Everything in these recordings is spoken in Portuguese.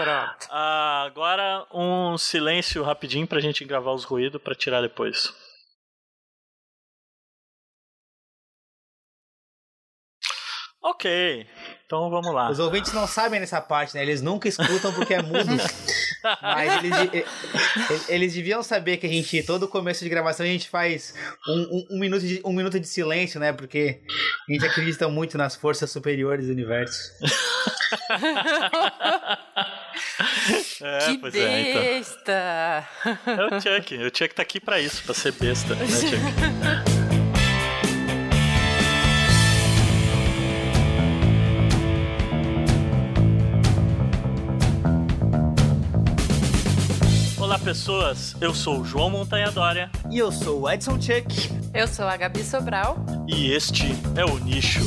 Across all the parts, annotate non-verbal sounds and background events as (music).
Pronto. Ah, agora um silêncio rapidinho pra gente gravar os ruídos pra tirar depois. Ok, então vamos lá. Os ouvintes não sabem nessa parte, né? Eles nunca escutam porque é mudo. (laughs) Mas eles, eles deviam saber que a gente, todo começo de gravação, a gente faz um, um- um minuto de, um minuto de silêncio, né? Porque a gente acredita muito nas forças superiores do universo. (laughs) É, que pois é, então. besta! É o Chuck. O Chuck tá aqui pra isso, pra ser besta, né, (laughs) Chuck? Olá, pessoas. Eu sou o João Montanha Dória E eu sou o Edson Chuck. Eu sou a Gabi Sobral. e este é o Nicho.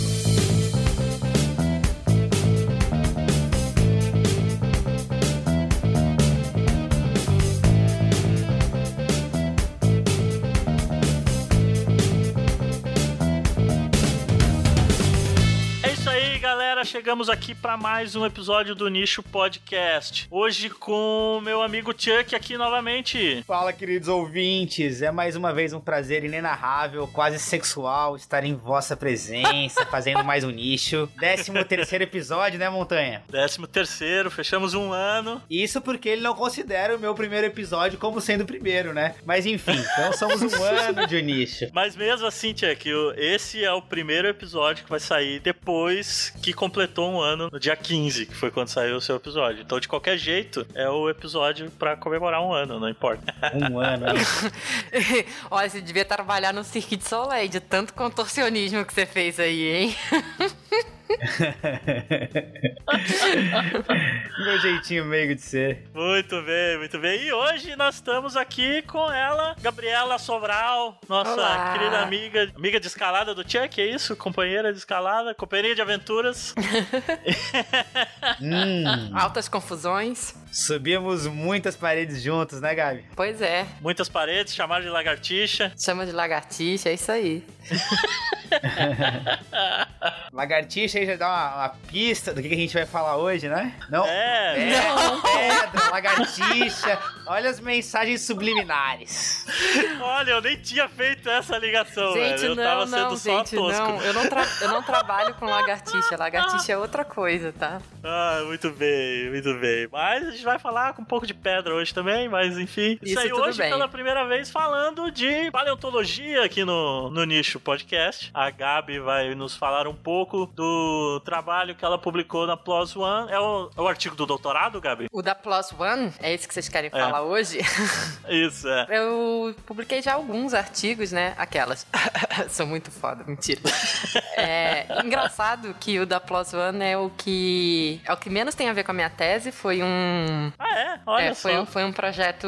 Chegamos aqui para mais um episódio do Nicho Podcast. Hoje com o meu amigo Chuck aqui novamente. Fala, queridos ouvintes. É mais uma vez um prazer inenarrável, quase sexual, estar em vossa presença, (laughs) fazendo mais um nicho. Décimo terceiro episódio, né, Montanha? Décimo terceiro, fechamos um ano. Isso porque ele não considera o meu primeiro episódio como sendo o primeiro, né? Mas enfim, então somos um (laughs) ano de nicho. Mas mesmo assim, Chuck, esse é o primeiro episódio que vai sair depois que completou um ano, no dia 15, que foi quando saiu o seu episódio. Então, de qualquer jeito, é o episódio pra comemorar um ano, não importa. (laughs) Um ano, hein? (laughs) Olha, você devia trabalhar no Cirque de Soleil, de tanto contorcionismo que você fez aí, hein? (laughs) (laughs) Meu jeitinho meio de ser. Muito bem, muito bem. E hoje nós estamos aqui com ela, Gabriela Sobral, nossa Olá. querida amiga, amiga de escalada do Chuck, é isso? Companheira de escalada, companheira de aventuras. (laughs) (laughs) Hum, Altas confusões. Subimos muitas paredes juntos, né, Gabi? Pois é. Muitas paredes, chamaram de lagartixa. Chama de lagartixa, é isso aí. (laughs) Lagartixa aí já dá uma, uma pista do que, a gente vai falar hoje, né? Não. É, É, pedra, lagartixa. Olha as mensagens subliminares. olha, eu nem tinha feito essa ligação, gente, velho. Eu não, tava não, sendo só gente, tosco. não. Eu não, eu não trabalho com lagartixa. Lagartixa é outra coisa, tá? Ah, muito bem, muito bem. Mas a gente vai falar com um pouco de pedra hoje também, mas enfim. Isso, Isso, aí hoje bem. pela primeira vez falando de paleontologia aqui no, no Nicho Podcast. A Gabi vai nos falar um pouco do trabalho que ela publicou na PLOS ONE. É o, é o artigo do doutorado, Gabi? O da Plus One, é esse que vocês querem falar hoje? (laughs) Isso, é. Eu publiquei já alguns artigos, né? Aquelas. (laughs) Sou muito foda, mentira. É engraçado que o da Plus One é o que é o que menos tem a ver com a minha tese. Foi um Ah, é? Olha é, só. foi, um- foi um projeto,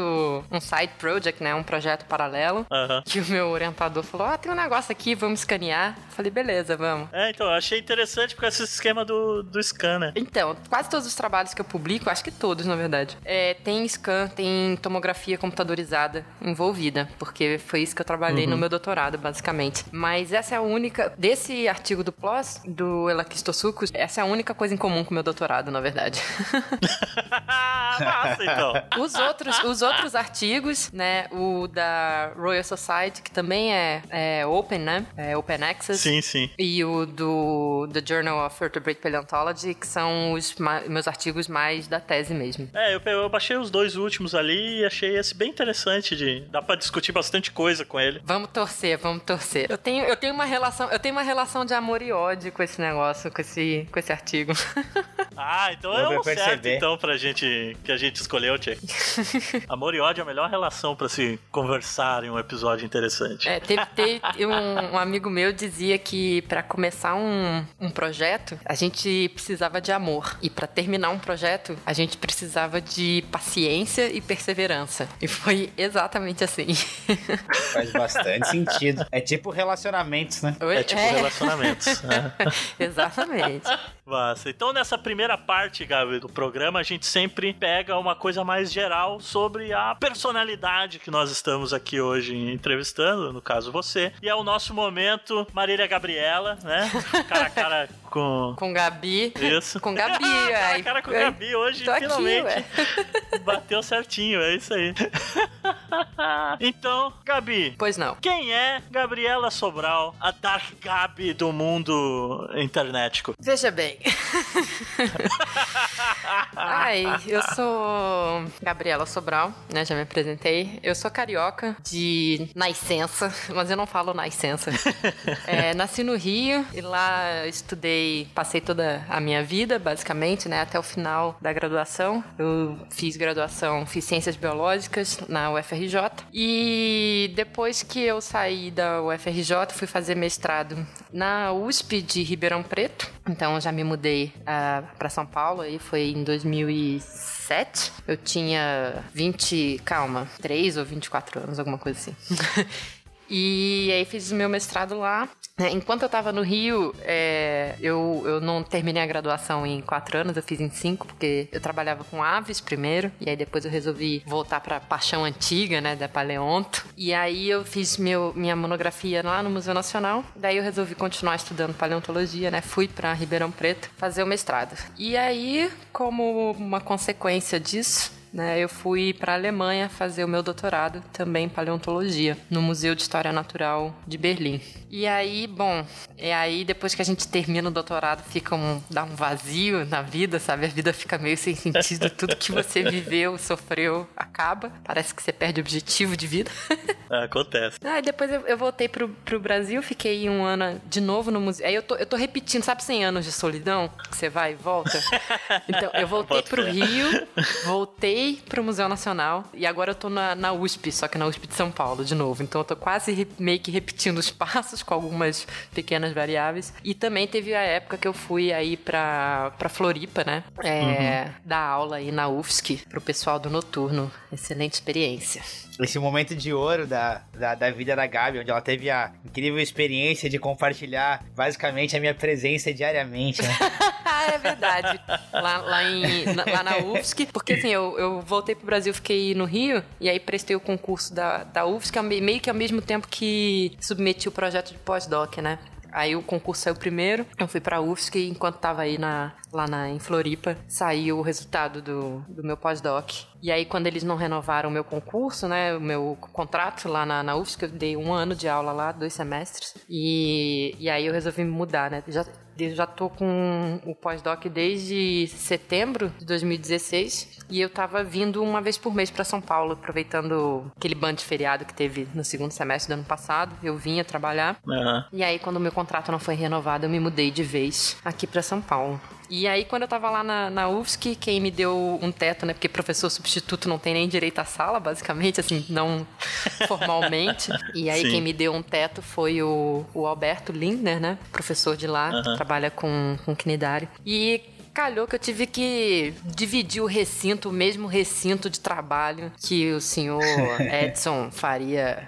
um side project, né? Um projeto paralelo. Que o meu orientador falou: Ah, tem um negócio aqui, vamos escanear. Falei, beleza, vamos. É, então, eu achei interessante com esse esquema do, do scan, né? Então, quase todos os trabalhos que eu publico, acho que todos, na verdade, é, tem scan, tem tomografia computadorizada envolvida, porque foi isso que eu trabalhei no meu doutorado, basicamente. Mas essa é a única, desse artigo do PLOS, do Elaquistosucus, essa é a única coisa em comum com o meu doutorado, na verdade. (laughs) (laughs) Massa, então. (laughs) Os outros, os outros artigos, né, o da Royal Society, que também é, é open, né, é open access. Sim, sim. E o do The Journal of Vertebrate Paleontology, que são os meus artigos mais da tese mesmo. É, eu, eu baixei os dois últimos ali e achei esse bem interessante de. Dá pra discutir bastante coisa com ele. Vamos torcer, vamos torcer. Eu tenho, eu tenho uma relação, eu tenho uma relação de amor e ódio com esse negócio, com esse, com esse artigo. (laughs) Ah, então é um certo perceber. então pra gente que a gente escolheu, Tchê. (laughs) Amor e ódio é a melhor relação pra se conversar em um episódio interessante. É, teve, teve- um, um amigo meu dizia que pra começar um, um projeto, a gente precisava de amor. E pra terminar um projeto, a gente precisava de paciência e perseverança. E foi exatamente assim. (laughs) Faz bastante sentido. É tipo relacionamentos, né? É tipo relacionamentos. né? (laughs) Exatamente. Massa. Então, nessa primeira parte, Gabi, do programa, a gente sempre pega uma coisa mais geral sobre a personalidade que nós estamos aqui hoje entrevistando, no caso você. E é o nosso momento Marília Gabriela, né? (laughs) Cara a cara com. Com Gabi. Isso. Com Gabi, (laughs) a aí. cara com Gabi hoje, Tô aqui, finalmente. ué. bateu certinho, é isso aí. (laughs) (laughs) então, Gabi. Pois não. Quem é Gabriela Sobral, a Dark Gabi do mundo internetico? Veja bem. (laughs) Ai, eu sou Gabriela Sobral, né? Já me apresentei. Eu sou carioca de nascença, mas eu não falo nascença. (laughs) É, nasci no Rio e lá estudei, passei toda a minha vida, basicamente, né? Até o final da graduação. Eu fiz graduação, fiz ciências biológicas na UFRJ. E depois que eu saí da UFRJ, fui fazer mestrado na USP de Ribeirão Preto. Então já me mudei para São Paulo aí foi em 2007. Eu tinha 20, calma, 3 ou 24 anos, alguma coisa assim. (laughs) E aí fiz o meu mestrado lá. É, Enquanto eu tava no Rio, é, eu, eu não terminei a graduação em quatro anos, eu fiz em cinco, porque eu trabalhava com aves primeiro, e aí depois eu resolvi voltar pra paixão antiga, né, da paleonto. E aí eu fiz meu, minha monografia lá no Museu Nacional, daí eu resolvi continuar estudando paleontologia, né, fui pra Ribeirão Preto fazer o mestrado. E aí, como uma consequência disso, né, eu fui para a Alemanha fazer o meu doutorado também em paleontologia no Museu de História Natural de Berlim. E aí, bom, é aí depois que a gente termina o doutorado fica um dá um vazio na vida, sabe? A vida fica meio sem sentido, tudo que você (laughs) viveu, sofreu, acaba. Parece que você perde o objetivo de vida. (laughs) Acontece. Aí depois eu, eu voltei pro, pro Brasil, fiquei um ano de novo no museu. Aí eu tô, eu tô repetindo, sabe 100 anos de solidão? Que você vai e volta? (laughs) Então, eu voltei pro. Rio, voltei pro Museu Nacional e agora eu tô na, na USP, só que na USP de São Paulo de novo. Então eu tô quase meio que repetindo os (laughs) passos com algumas pequenas variáveis. E também teve a época que eu fui aí pra, pra Floripa, né? É, Dar aula aí na UFSC pro pessoal do noturno. Excelente experiência. Esse momento de ouro da, da, da vida da Gabi, onde ela teve a incrível experiência de compartilhar basicamente a minha presença diariamente, né? (laughs) Ah, é verdade. Lá, lá, em, na, lá na UFSC, porque assim, eu, eu voltei pro Brasil, fiquei no Rio, e aí prestei o concurso da, da UFSC, meio que ao mesmo tempo que submeti o projeto de pós-doc, né? Aí o concurso saiu primeiro, eu fui pra UFSC e enquanto tava aí na, lá na, em Floripa, saiu o resultado do, do meu pós-doc. E aí quando eles não renovaram o meu concurso, né, o meu contrato lá na, na UFSC, eu dei um ano de aula lá, dois semestres, e, e aí eu resolvi mudar, né? Já, eu já tô com o pós-doc desde setembro de 2016 e eu tava vindo uma vez por mês pra São Paulo, aproveitando aquele bando de feriado que teve no segundo semestre do ano passado. Eu vinha trabalhar. Aham. E aí, quando o meu contrato não foi renovado, eu me mudei de vez aqui pra São Paulo. E aí, quando eu tava lá na, na UFSC, quem me deu um teto, né? Porque professor substituto não tem nem direito à sala, basicamente, assim, não (laughs) formalmente. E aí, Sim. quem me deu um teto foi o, o Alberto Lindner, né? Professor de lá, que Aham. trabalha com, com cnidário. E calhou que eu tive que dividir o recinto, o mesmo recinto de trabalho que o senhor (laughs) Edson faria.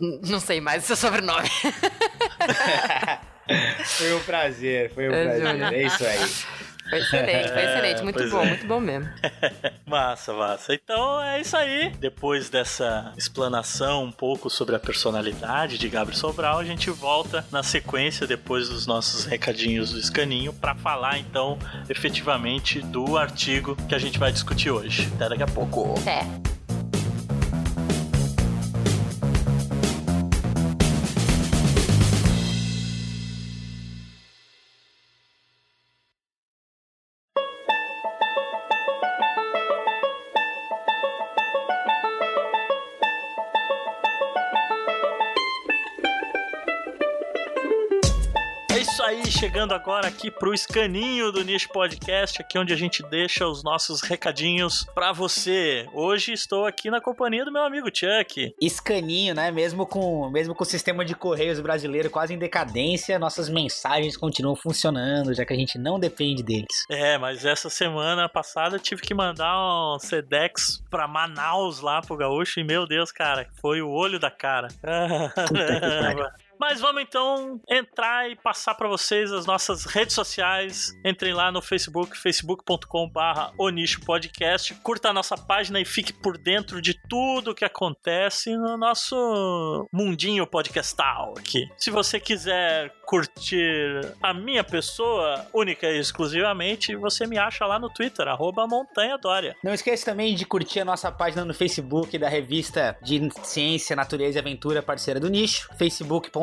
Não sei mais o seu sobrenome. (laughs) Foi um prazer, foi um É, prazer. É isso aí. Foi excelente, foi É, excelente. Muito pois bom, é. muito bom mesmo. (laughs) Massa, massa. Então é isso aí. Depois dessa explanação um pouco sobre a personalidade de Gabriel Sobral, a gente volta na sequência depois dos nossos recadinhos do escaninho para falar então efetivamente do artigo que a gente vai discutir hoje. Até daqui a pouco. É. chegando agora aqui pro escaninho do Niche Podcast, aqui onde a gente deixa os nossos recadinhos pra você. Hoje estou aqui na companhia do meu amigo Chuck. Escaninho, né? Mesmo com, mesmo com o sistema de correios brasileiro quase em decadência, nossas mensagens continuam funcionando, já que a gente não depende deles. É, mas essa semana passada eu tive que mandar um Sedex pra Manaus lá pro Gaúcho e meu Deus, cara, foi o olho da cara. que pariu. (laughs) Mas vamos então entrar e passar para vocês as nossas redes sociais. Entrem lá no Facebook, facebook.com/barra Podcast. Curta a nossa página e fique por dentro de tudo que acontece no nosso mundinho podcastal aqui. Se você quiser curtir a minha pessoa única e exclusivamente, você me acha lá no Twitter, arroba Montanha Dória. Não esqueça também de curtir a nossa página no Facebook da revista de Ciência, Natureza e Aventura, parceira do nicho,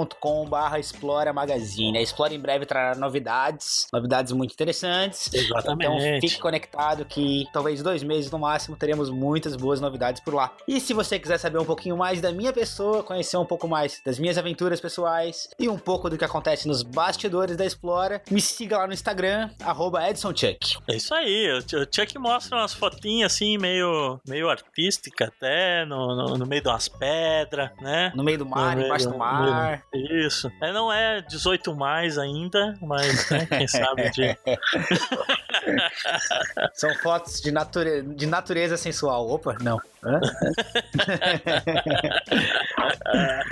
facebook.com.br Explora Magazine. A Explora em breve trará novidades, novidades muito interessantes. Exatamente. Então fique conectado que talvez dois meses no máximo teremos muitas boas novidades por lá. E se você quiser saber um pouquinho mais da minha pessoa, conhecer um pouco mais das minhas aventuras pessoais e um pouco do que acontece nos bastidores da Explora, me siga lá no Instagram, EdsonChuck. É isso aí, o Chuck mostra umas fotinhas assim, meio, meio artística até, no, no, no meio de umas pedras, né? No meio do mar, No embaixo meio- do mar. Isso. É, não é 18 mais ainda, mas né, quem sabe de. (laughs) São fotos de, nature... de natureza sensual. Opa, não. Hã? (laughs)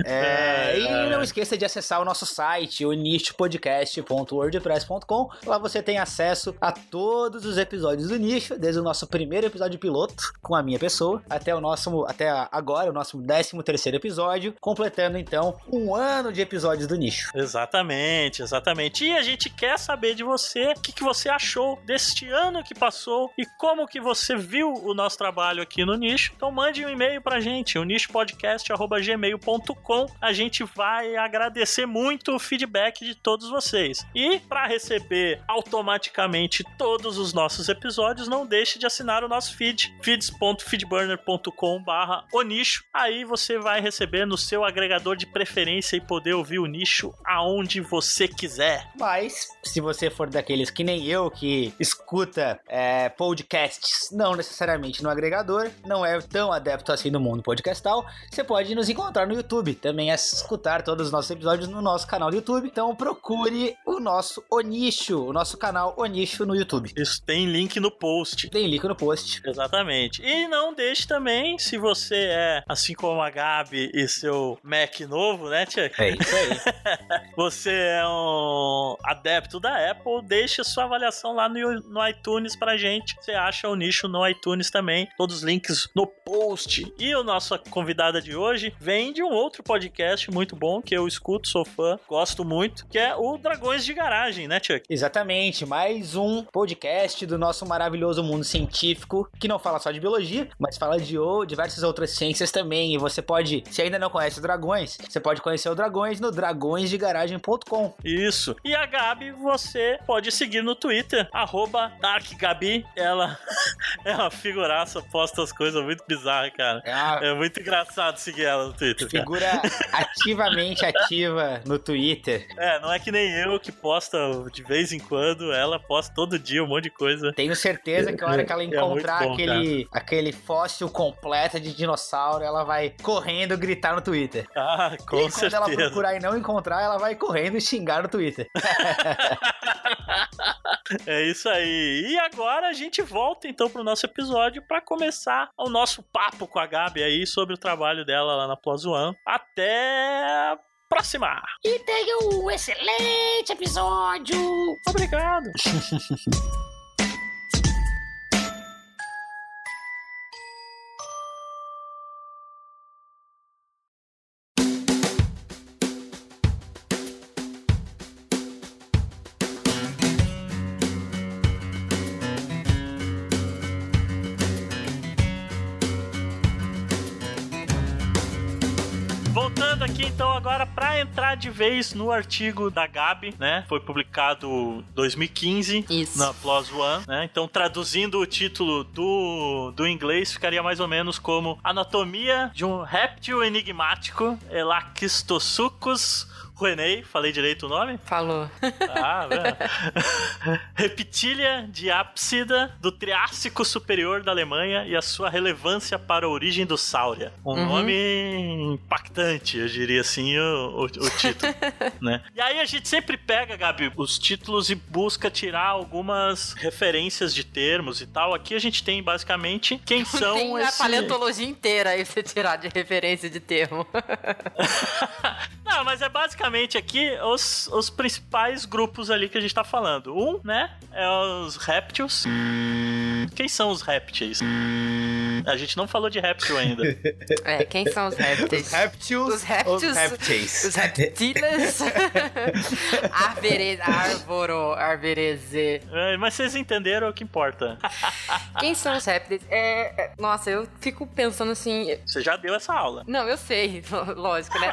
É, e não esqueça de acessar o nosso site, o nichopodcast.wordpress.com. Lá você tem acesso a todos os episódios do Nicho, desde o nosso primeiro episódio piloto com a minha pessoa, até o nosso, até agora, o nosso 13 terceiro episódio, completando então um ano de episódios do Nicho. Exatamente, exatamente. E a gente quer saber de você o que, que você achou deste ano que passou e como que você viu o nosso trabalho aqui no nicho. Então mande um e-mail pra gente, o nichopodcast.gmail.com. A gente vai agradecer muito o feedback de todos vocês. E para receber automaticamente todos os nossos episódios, não deixe de assinar o nosso feed, feeds.feedburner.com/barra o nicho. Aí você vai receber no seu agregador de preferência e poder ouvir o nicho aonde você quiser. Mas, se você for daqueles que nem eu, que escuta é, podcasts, não necessariamente no agregador, não é tão adepto assim no mundo podcastal, você pode nos encontrar no YouTube. Também é escutar todos os nossos episódios no nosso canal do YouTube. Então procure o nosso Onicho, o nosso canal Onicho no YouTube. Isso tem link no post. Tem link no post. Exatamente. E não deixe também, se você é, assim como a Gabi e seu Mac novo, né, Tia? É isso aí. (laughs) Você é um adepto da Apple, deixe sua avaliação lá no, no iTunes pra gente. Você acha o nicho no iTunes também. Todos os links no post. E a nossa convidada de hoje vem de um outro podcast muito bom que eu escuto, sou fã, gosto muito, que é o Dragões de Garagem, né, Chuck? Exatamente, mais um podcast do nosso maravilhoso mundo científico, que não fala só de biologia, mas fala de ou- diversas outras ciências também. E você pode, se ainda não conhece o Dragões, você pode conhecer o Dragões no dragõesdegaragem.com. Isso. E a Gabi, você pode seguir no Twitter, arroba DarkGabi. Ela (laughs) é uma figuraça, posta as coisas muito bizarras, cara. É uma É muito engraçado seguir ela no Twitter, cara. figura (laughs) ativamente ativa no Twitter. É, não é que nem eu que posta de vez em quando, ela posta todo dia um monte de coisa. Tenho certeza que a hora que ela (laughs) É encontrar bom, aquele, aquele fóssil completo de dinossauro, ela vai correndo gritar no Twitter. Ah, com e quando certeza. ela procurar e não encontrar, ela vai correndo e xingar no Twitter. (laughs) É isso aí. E agora a gente volta então pro nosso episódio para começar o nosso papo com a Gabi aí sobre o trabalho dela lá na Plus One. Até a próxima. E tenha um excelente episódio! Obrigado. (laughs) então agora para entrar de vez no artigo da Gabi, né? Foi publicado 2015 Isso. na PLOS One, né? Então traduzindo o título do, do inglês ficaria mais ou menos como Anatomia de um réptil enigmático Elacistosuchus Ruenei, falei direito o nome? Falou. Ah, (laughs) velho. Reptília diápsida do Triássico Superior da Alemanha e a sua relevância para a origem do Sauria. Um Uhum. nome impactante, eu diria assim, o, o- o título. (laughs) né? E aí a gente sempre pega, Gabi, os títulos e busca tirar algumas referências de termos e tal. Aqui a gente tem basicamente quem são Tem a esses... paleontologia inteira aí pra você tirar de referência de termo. (laughs) Mas é basicamente aqui os, os principais grupos ali que a gente tá falando. Um, né, é os répteis. Quem são os répteis? A gente não falou de réptil ainda. (laughs) É, quem são os répteis? Os répteis. Os répteis. Os répteis. Os reptiles. (laughs) Arvoro, arvereze. É, mas vocês entenderam o que importa. (laughs) Quem são os répteis? É, é- nossa, eu fico pensando assim. Você já deu essa aula. Não, eu sei, lógico, né?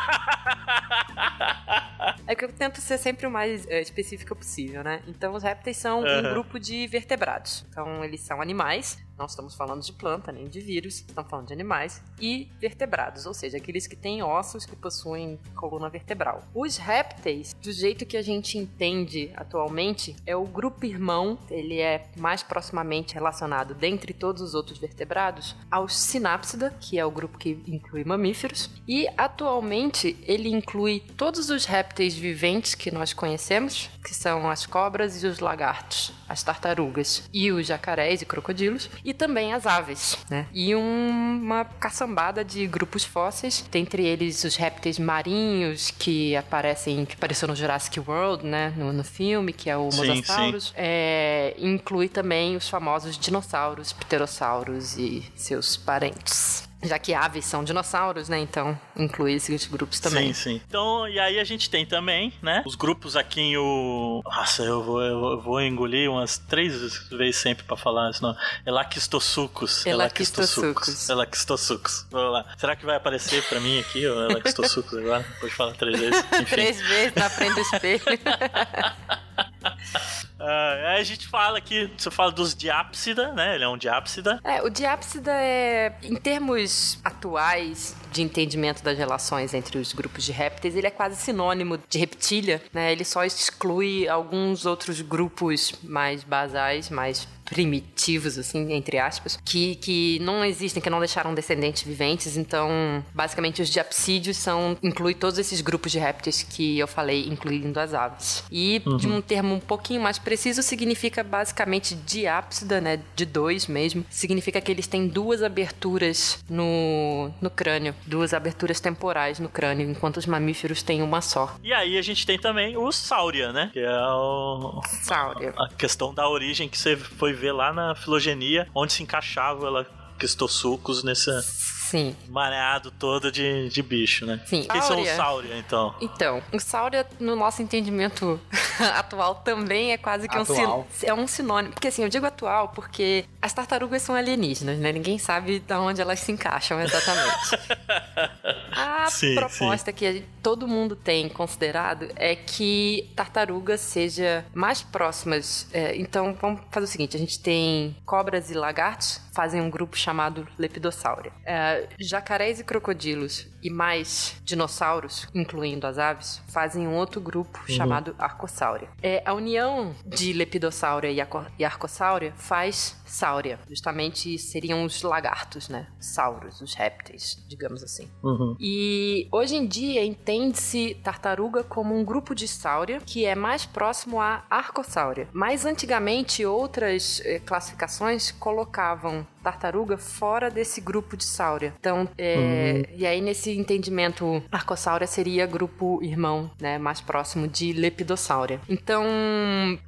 É que eu tento ser sempre o mais é, específica possível, né? Então, os répteis são um Aham. grupo de vertebrados. Então, eles são animais. Não estamos falando de planta, nem de vírus. Estamos falando de animais. E vertebrados, ou seja, aqueles que têm ossos que possuem coluna vertebral. Os répteis, do jeito que a gente entende atualmente, é o grupo irmão. Ele é mais proximamente relacionado, dentre todos os outros vertebrados, aos sinápsida, que é o grupo que inclui mamíferos. E, atualmente, ele inclui todos os répteis viventes que nós conhecemos, que são as cobras e os lagartos, as tartarugas e os jacarés e crocodilos, e também as aves, né? E um- uma caçambada de grupos fósseis, dentre eles os répteis marinhos que aparecem, que apareceu no Jurassic World, né? No, no filme, que é o Mosasaurus. É, inclui também os famosos dinossauros, pterossauros e seus parentes. Já que aves são dinossauros, né? Então inclui esses grupos também. Sim, sim. Então, e aí a gente tem também, né? Os grupos aqui em o. Nossa, eu vou, eu vou engolir umas três vezes sempre pra falar isso, não. Elaquistosucos. Elaquistosucos. Elaquistosucos. Vamos lá. Será que vai aparecer pra mim aqui o Elaquistosucos agora? Pode falar três vezes. (laughs) Enfim. Três vezes na frente do espelho. (laughs) Aí a gente fala aqui, você fala dos diápsida, né? Ele é um diápsida. É, o diápsida é, em termos atuais de entendimento das relações entre os grupos de répteis, ele é quase sinônimo de reptília, né? Ele só exclui alguns outros grupos mais basais, mais primitivos, assim, entre aspas, que, que não existem, que não deixaram descendentes viventes. Então, basicamente, os diapsídeos são inclui todos esses grupos de répteis que eu falei, incluindo as aves. E de um termo um pouquinho mais preciso, significa basicamente diápsida, né? De dois mesmo. Significa que eles têm duas aberturas no, no crânio, duas aberturas temporais no crânio, enquanto os mamíferos têm uma só. E aí a gente tem também o Sauria, né? Que é o, Sáurea. a questão da origem que você foi ver lá na filogenia, onde se encaixava ela quistosucos nesse Sim. mareado todo de, de bicho, né? Sim. Quem são os Sauria. Então? Então, o Sauria, no nosso entendimento (laughs) atual, também é quase que um, Atual. sin- é um sinônimo. Porque assim, eu digo atual porque as tartarugas são alienígenas, né? Ninguém sabe de onde elas se encaixam exatamente. (laughs) A Sim, proposta que todo mundo tem considerado é que tartarugas seja mais próximas. é, então, vamos fazer o seguinte: a gente tem cobras e lagartos, fazem um grupo chamado Lepidosauria. É, jacarés e crocodilos e mais dinossauros, incluindo as aves, fazem um outro grupo chamado Arcosáurea. É, a união de Lepidosauria e, Arco- e Arcosáurea faz Sáurea. Justamente seriam os lagartos, né? Sauros, os répteis, digamos assim. Uhum. E hoje em dia entende-se tartaruga como um grupo de sáurea que é mais próximo à arcosáurea. Mas antigamente outras eh, classificações colocavam tartaruga fora desse grupo de sáurea. Então, é, e aí nesse entendimento, arcosáurea seria grupo irmão, né, mais próximo de lepidossáurea. Então,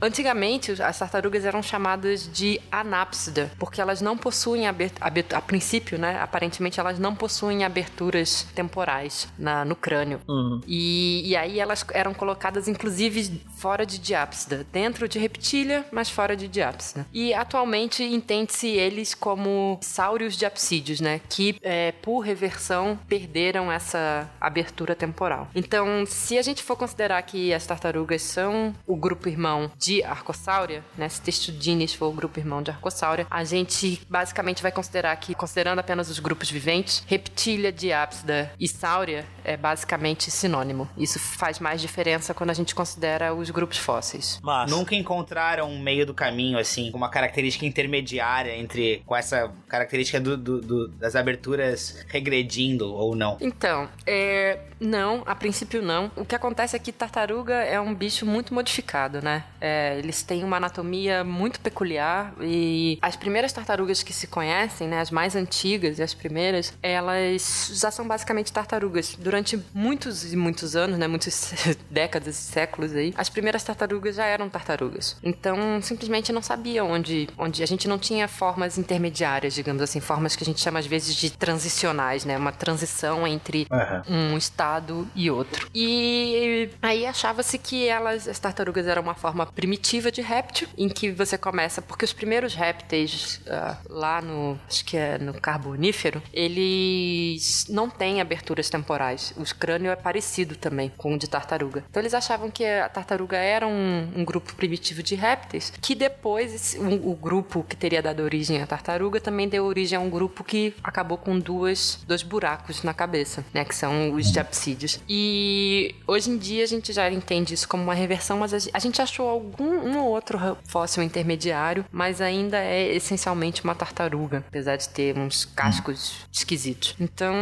antigamente as tartarugas eram chamadas de anápsida, porque elas não possuem a princípio, né, aparentemente elas não possuem aberturas temporais na, no crânio. Uhum. E, e aí elas eram colocadas, inclusive, fora de diápsida. Dentro de reptília, mas fora de diápsida. E atualmente entende-se eles como sáureos diapsídeos, né? Que, é, por reversão, perderam essa abertura temporal. Então, se a gente for considerar que as tartarugas são o grupo irmão de Arcosáurea, né? Se Testudines for o grupo irmão de Arcosáurea, a gente basicamente vai considerar que, considerando apenas os grupos viventes, reptília, diápsida e sáurea é basicamente sinônimo. Isso faz mais diferença quando a gente considera os grupos fósseis. Mas. Nunca encontraram um meio do caminho, assim, uma característica intermediária entre com essa característica do, do- do- das aberturas regredindo ou não. Então, é, não, a princípio não. O que acontece é que tartaruga é um bicho muito modificado, né? É, eles têm uma anatomia muito peculiar e as primeiras tartarugas que se conhecem, né, as mais antigas e as primeiras, elas já são basicamente tartarugas. Durante muitos e muitos anos, né, muitas (laughs) décadas e séculos aí, as primeiras tartarugas já eram tartarugas. Então, simplesmente não sabia onde, onde a gente não tinha formas intermediárias, digamos assim, formas que a gente chama às vezes de transicionais, né? Uma transição entre um estado e outro. E aí achava-se que elas, as tartarugas, eram uma forma primitiva de réptil, em que você começa, porque os primeiros répteis ah, lá no, acho que é no Carbonífero, eles não têm aberturas temporais. O crânio é parecido também com o de tartaruga. Então eles achavam que a tartaruga era um, um grupo primitivo de répteis, que depois esse- o, o grupo que teria dado origem à tartaruga também deu origem a um grupo que acabou com duas, dois buracos na cabeça, né? Que são os diapsídeos. E hoje em dia a gente já entende isso como uma reversão, mas a ge- a gente achou algum um ou outro fóssil intermediário, mas ainda é essencialmente uma tartaruga, apesar de ter uns cascos esquisitos. Então,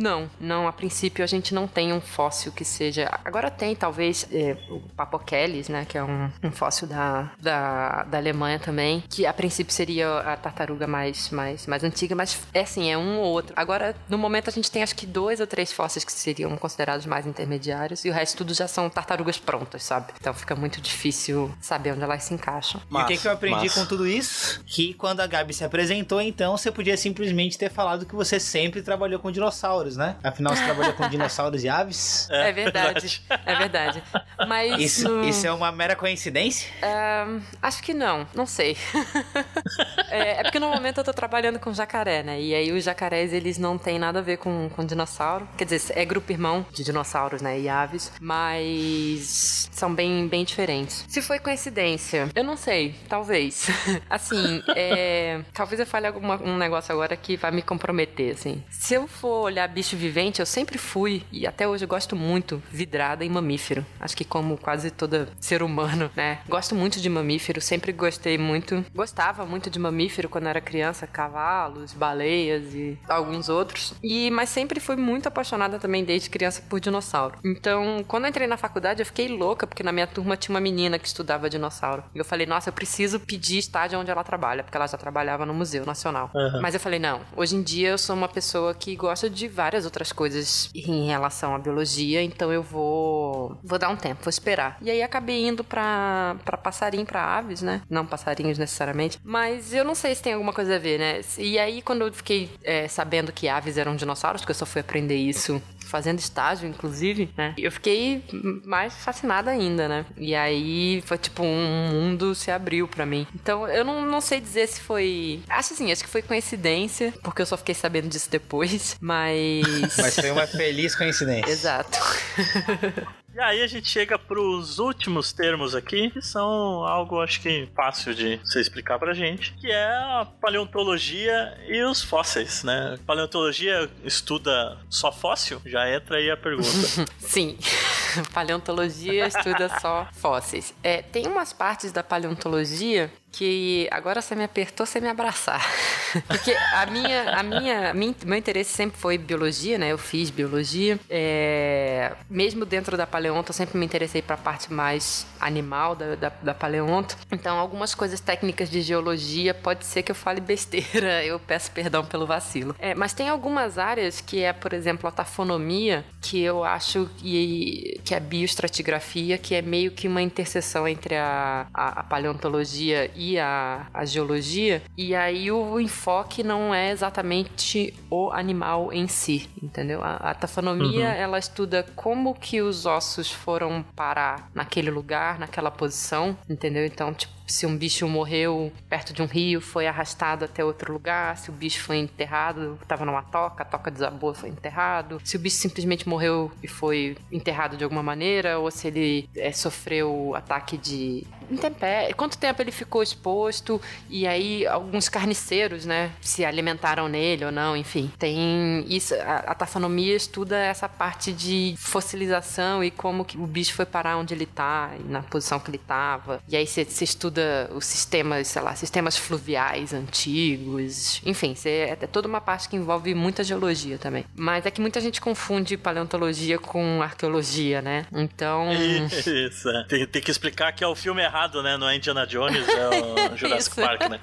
não, não, a princípio a gente não tem um fóssil que seja. Agora tem, talvez, é, o Papokeles, né? Que é um, um fóssil da, da, da Alemanha também, que a princípio seria a tartaruga mais, mais, mais antiga, mas é assim, é um ou outro. Agora, no momento, a gente tem acho que dois ou três fósseis que seriam considerados mais intermediários, e o resto tudo já são tartarugas prontas, sabe? Então fica muito difícil saber onde elas se encaixam. e o que, que eu aprendi massa. com tudo isso? Que quando a Gabi se apresentou, então, você podia simplesmente ter falado que você sempre trabalhou com dinossauros, né? Afinal, você trabalhou com (laughs) dinossauros e aves? É, verdade, é verdade. Mas. Isso, no- isso é uma mera coincidência? Ahn, acho que não, não sei. (laughs) é, é porque no momento eu tô trabalhando com jacaré, né? E aí os jacarés, eles não têm nada a ver com, com dinossauro. Quer dizer, é grupo irmão de dinossauros, né? E aves. Mas são bem, bem diferentes. Se foi coincidência, eu não sei. Talvez. (laughs) assim, é, talvez eu fale alguma, um negócio agora que vai me comprometer, assim. Se eu for olhar bicho vivente, eu sempre fui, e até hoje eu gosto muito, vidrada em mamífero. Acho que como quase todo ser humano, né? Gosto muito de mamífero, sempre gostei muito. Gostava muito de mamífero quando era criança, cavalos, baleias e alguns outros. E mas sempre fui muito apaixonada também desde criança por dinossauro. Então, quando eu entrei na faculdade, eu fiquei louca porque na minha turma tinha uma menina que estudava dinossauro. E eu falei: "Nossa, eu preciso pedir estágio onde ela trabalha", porque ela já trabalhava no Museu Nacional. Mas eu falei: "Não, hoje em dia eu sou uma pessoa que gosta de várias outras coisas em relação à biologia, então eu vou vou dar um tempo, vou esperar". E aí acabei indo pra para passarinho, pra aves, né? Não passarinhos necessariamente, mas eu não sei se tem alguma coisa a ver, né? E aí quando eu fiquei é, sabendo que aves eram dinossauros, porque eu só fui aprender isso fazendo estágio, inclusive, né? Eu fiquei mais fascinada ainda, né? E aí foi tipo um mundo se abriu pra mim. Então eu não, não sei dizer se foi. Acho assim, acho que foi coincidência, porque eu só fiquei sabendo disso depois, (laughs) mas. Mas foi uma feliz coincidência. Exato. (laughs) E aí a gente chega pros últimos termos aqui, que são algo acho que fácil de você explicar pra gente, que é a paleontologia e os fósseis, né? Paleontologia estuda só fóssil? Já entra aí a pergunta. (laughs) Sim. (laughs) Paleontologia estuda só fósseis. É, tem umas partes da paleontologia que agora você me apertou sem me abraçar. (laughs) Porque a minha, a minha, min- meu interesse sempre foi biologia, né? Eu fiz biologia. É, mesmo dentro da paleonto, eu sempre me interessei para a parte mais animal da, da, da paleonto. Então, algumas coisas técnicas de geologia pode ser que eu fale besteira. (laughs) Eu peço perdão pelo vacilo. É, mas tem algumas áreas que é, por exemplo, a tafonomia, que eu acho que, que é bioestratigrafia, que é meio que uma interseção entre a, a, a paleontologia e a, a geologia. E aí o enfoque não é exatamente o animal em si, entendeu? A, a tafonomia, ela estuda como que os ossos foram parar naquele lugar, naquela posição, entendeu? Então, tipo, se um bicho morreu perto de um rio, foi arrastado até outro lugar, se o bicho foi enterrado, estava numa toca, a toca desabou, foi enterrado, se o bicho simplesmente morreu e foi enterrado de alguma maneira, ou se ele é, sofreu ataque de, intempérie, quanto tempo ele ficou exposto e aí alguns carniceiros, né, se alimentaram nele ou não, enfim. Tem isso, a, a taxonomia estuda essa parte de fossilização e como que o bicho foi parar onde ele tá, e na posição que ele tava. E aí você estuda os sistemas, sei lá, sistemas fluviais antigos, enfim, é, é toda uma parte que envolve muita geologia também. Mas é que muita gente confunde paleontologia com arqueologia, né? Então. Isso, é. tem, tem, que explicar que é o filme errado, né? Não é Indiana Jones, é o (laughs) Jurassic Park, né?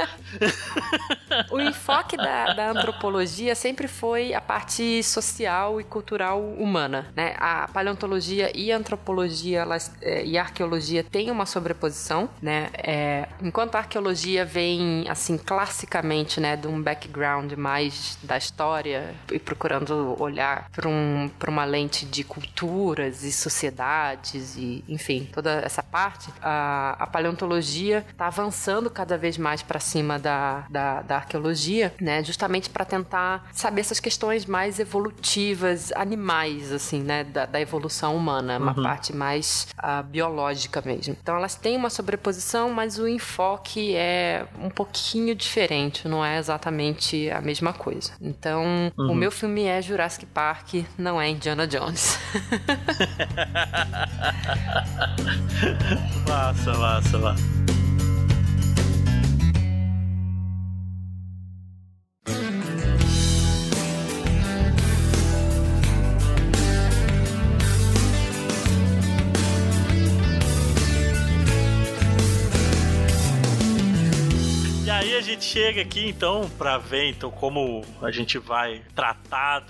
o (laughs) enfoque da, da, antropologia sempre foi a parte social e cultural humana, né? A paleontologia e a antropologia elas, é, e a arqueologia têm uma sobreposição, né? É, enquanto a arqueologia vem, assim, classicamente, né, de um background mais da história e procurando olhar para um, uma lente de culturas e sociedades e, enfim, toda essa parte, a, a paleontologia está avançando cada vez mais para cima da, da, da, arqueologia, né? Justamente para tentar saber essas questões mais evolutivas, animais, assim, né? Da, da evolução humana, uma uhum. parte mais uh, biológica mesmo. Então elas têm uma sobreposição, mas o enfoque é um pouquinho diferente, não é exatamente a mesma coisa. Então, uhum. o meu filme é Jurassic Park, não é Indiana Jones. (laughs) massa, massa, massa. Gente chega aqui então para ver então como a gente vai tratar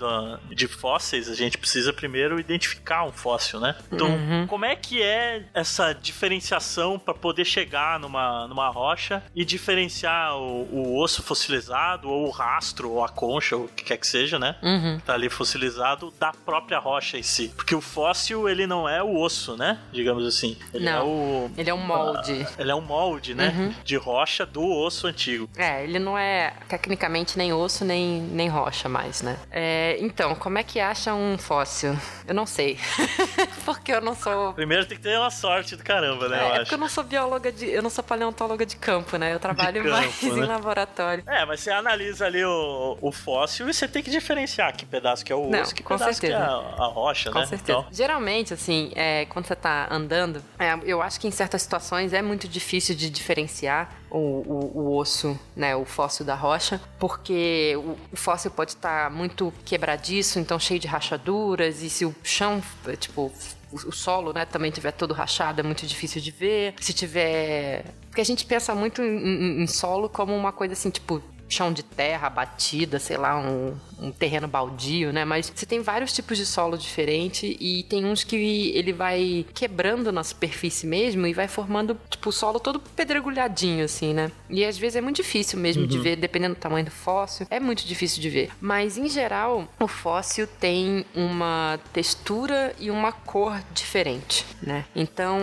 de fósseis, a gente precisa primeiro identificar um fóssil, né? Então, uhum. como é que é essa diferenciação para poder chegar numa, numa rocha e diferenciar o, o, osso fossilizado ou o rastro ou a concha, ou o que quer que seja, né? Uhum. Que tá ali fossilizado da própria rocha em si. Porque o fóssil, ele não é o osso, né? Digamos assim. Ele não. é o ele é um molde. Ele é um molde, né? Uhum. De rocha do osso antigo antigo. É, ele não é tecnicamente nem osso nem, nem rocha mais, né? É, então, como é que acha um fóssil? Eu não sei. (laughs) porque eu não sou. Primeiro tem que ter uma sorte do caramba, né? É, eu é porque eu não sou bióloga de. Eu não sou paleontóloga de campo, né? Eu trabalho campo, mais né? em laboratório. É, mas você analisa ali o, o fóssil e você tem que diferenciar que pedaço que é o não, osso, que com pedaço certeza. que é a, a rocha, com né? Com certeza. Então... Geralmente, assim, é, quando você tá andando, é, eu acho que em certas situações é muito difícil de diferenciar o, o, o osso, né? O fóssil da rocha, porque o, o fóssil pode estar muito quebradiço, então cheio de rachaduras, e se o chão, tipo, o solo, né, também tiver todo rachado, é muito difícil de ver. Se tiver. Porque a gente pensa muito em, em, em solo como uma coisa assim, tipo, chão de terra batida, sei lá, um, um terreno baldio, né? Mas você tem vários tipos de solo diferente e tem uns que ele vai quebrando na superfície mesmo e vai formando, tipo, o solo todo pedregulhadinho, assim, né? E às vezes é muito difícil mesmo uhum. de ver, dependendo do tamanho do fóssil, é muito difícil de ver. Mas em geral, o fóssil tem uma textura e uma cor diferente, né? Então,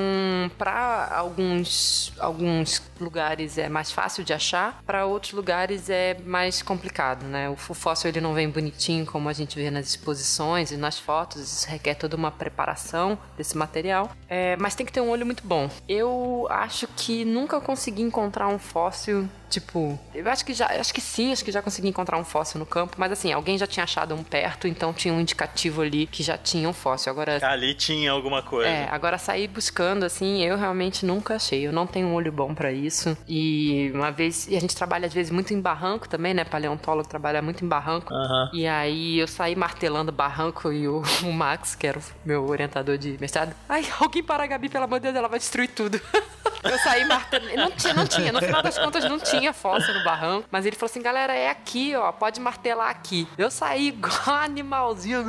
para alguns, alguns lugares é mais fácil de achar, para outros lugares é mais complicado, né? O fóssil ele não vem bonitinho como a gente vê nas exposições e nas fotos, isso requer toda uma preparação desse material, é, mas tem que ter um olho muito bom. Eu acho que nunca consegui encontrar um fóssil Tipo, eu acho que já, acho que sim, acho que já consegui encontrar um fóssil no campo, mas assim, alguém já tinha achado um perto, então tinha um indicativo ali que já tinha um fóssil. Agora ali tinha alguma coisa. É, agora sair buscando assim, eu realmente nunca achei. Eu não tenho um olho bom para isso. E uma vez, e a gente trabalha às vezes muito em barranco também, né? Paleontólogo trabalha muito em barranco. Uhum. E aí eu saí martelando barranco e o, (laughs) o Max, que era o meu orientador de mestrado, ai, alguém para a Gabi, pelo amor de Deus, ela vai destruir tudo. (laughs) eu saí martelando. Não tinha, não tinha. No final das contas, não tinha tinha fóssil no barranco, mas ele falou assim: galera, é aqui, ó, pode martelar aqui. Eu saí igual (laughs) animalzinho. (laughs)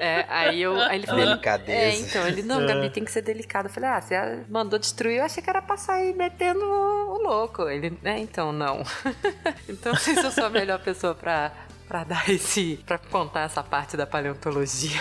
é, aí eu. Aí ele falou: É, então, ele, não, Gabi, tem que ser delicado. Eu falei: ah, você mandou destruir, eu achei que era pra sair metendo o louco. Ele, é, então, não. (laughs) então, não sei se eu sou a melhor pessoa pra, pra dar esse. pra contar essa parte da paleontologia.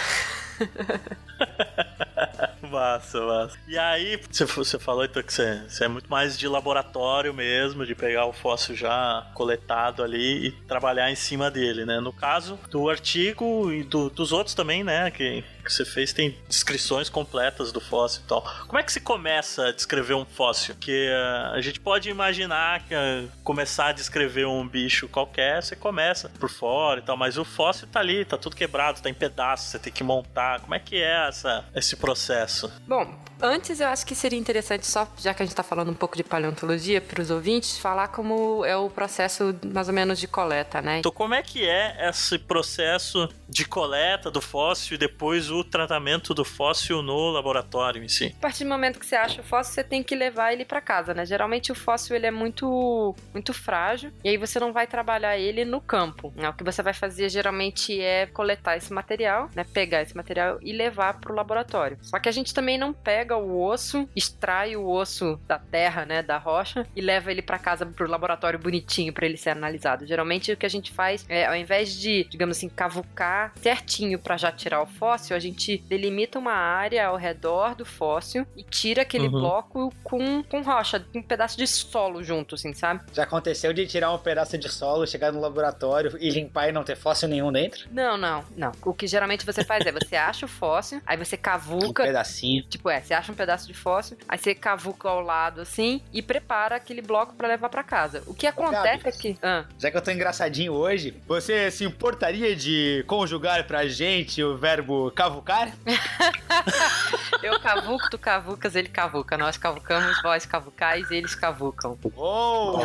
Massa, massa. E aí, você, falou então que você, você, é muito mais de laboratório mesmo, de pegar o fóssil já coletado ali e trabalhar em cima dele, né? No caso do artigo e do, dos outros também, né? Que que você fez tem descrições completas do fóssil e tal. Como é que se começa a descrever um fóssil? Que uh, a gente pode imaginar que uh, começar a descrever um bicho qualquer, você começa por fora e tal, mas o fóssil tá ali, tá tudo quebrado, tá em pedaços, você tem que montar. Como é que é essa, esse processo? Bom, antes eu acho que seria interessante, só já que a gente tá falando um pouco de paleontologia para os ouvintes, falar como é o processo mais ou menos de coleta, né? Então, como é que é esse processo de coleta do fóssil e depois o tratamento do fóssil no laboratório em si? A partir do momento que você acha o fóssil, você tem que levar ele para casa, né? Geralmente o fóssil ele é muito muito frágil e aí você não vai trabalhar ele no campo. Né? O que você vai fazer geralmente é coletar esse material, né? Pegar esse material e levar para o laboratório. Só que a gente também não pega o osso, extrai o osso da terra, né, da rocha e leva ele para casa para o laboratório bonitinho para ele ser analisado. Geralmente o que a gente faz é, ao invés de, digamos assim, cavucar certinho para já tirar o fóssil, a gente delimita uma área ao redor do fóssil e tira aquele uhum. bloco com, com rocha, com um pedaço de solo junto, assim, sabe? Já aconteceu de tirar um pedaço de solo, chegar no laboratório e limpar e não ter fóssil nenhum dentro? Não, não, não. O que geralmente você faz é você acha o fóssil, aí você cavuca. Um pedacinho. Tipo, é, você acha um pedaço de fóssil, aí você cavuca ao lado assim e prepara aquele bloco para levar para casa. O que acontece é que. Ah. Já que eu tô engraçadinho hoje, você se importaria de conjugar pra gente o verbo cavucar? (laughs) eu cavuco, tu cavucas, ele cavuca. Nós cavucamos, vós cavucais, eles cavucam. Oh,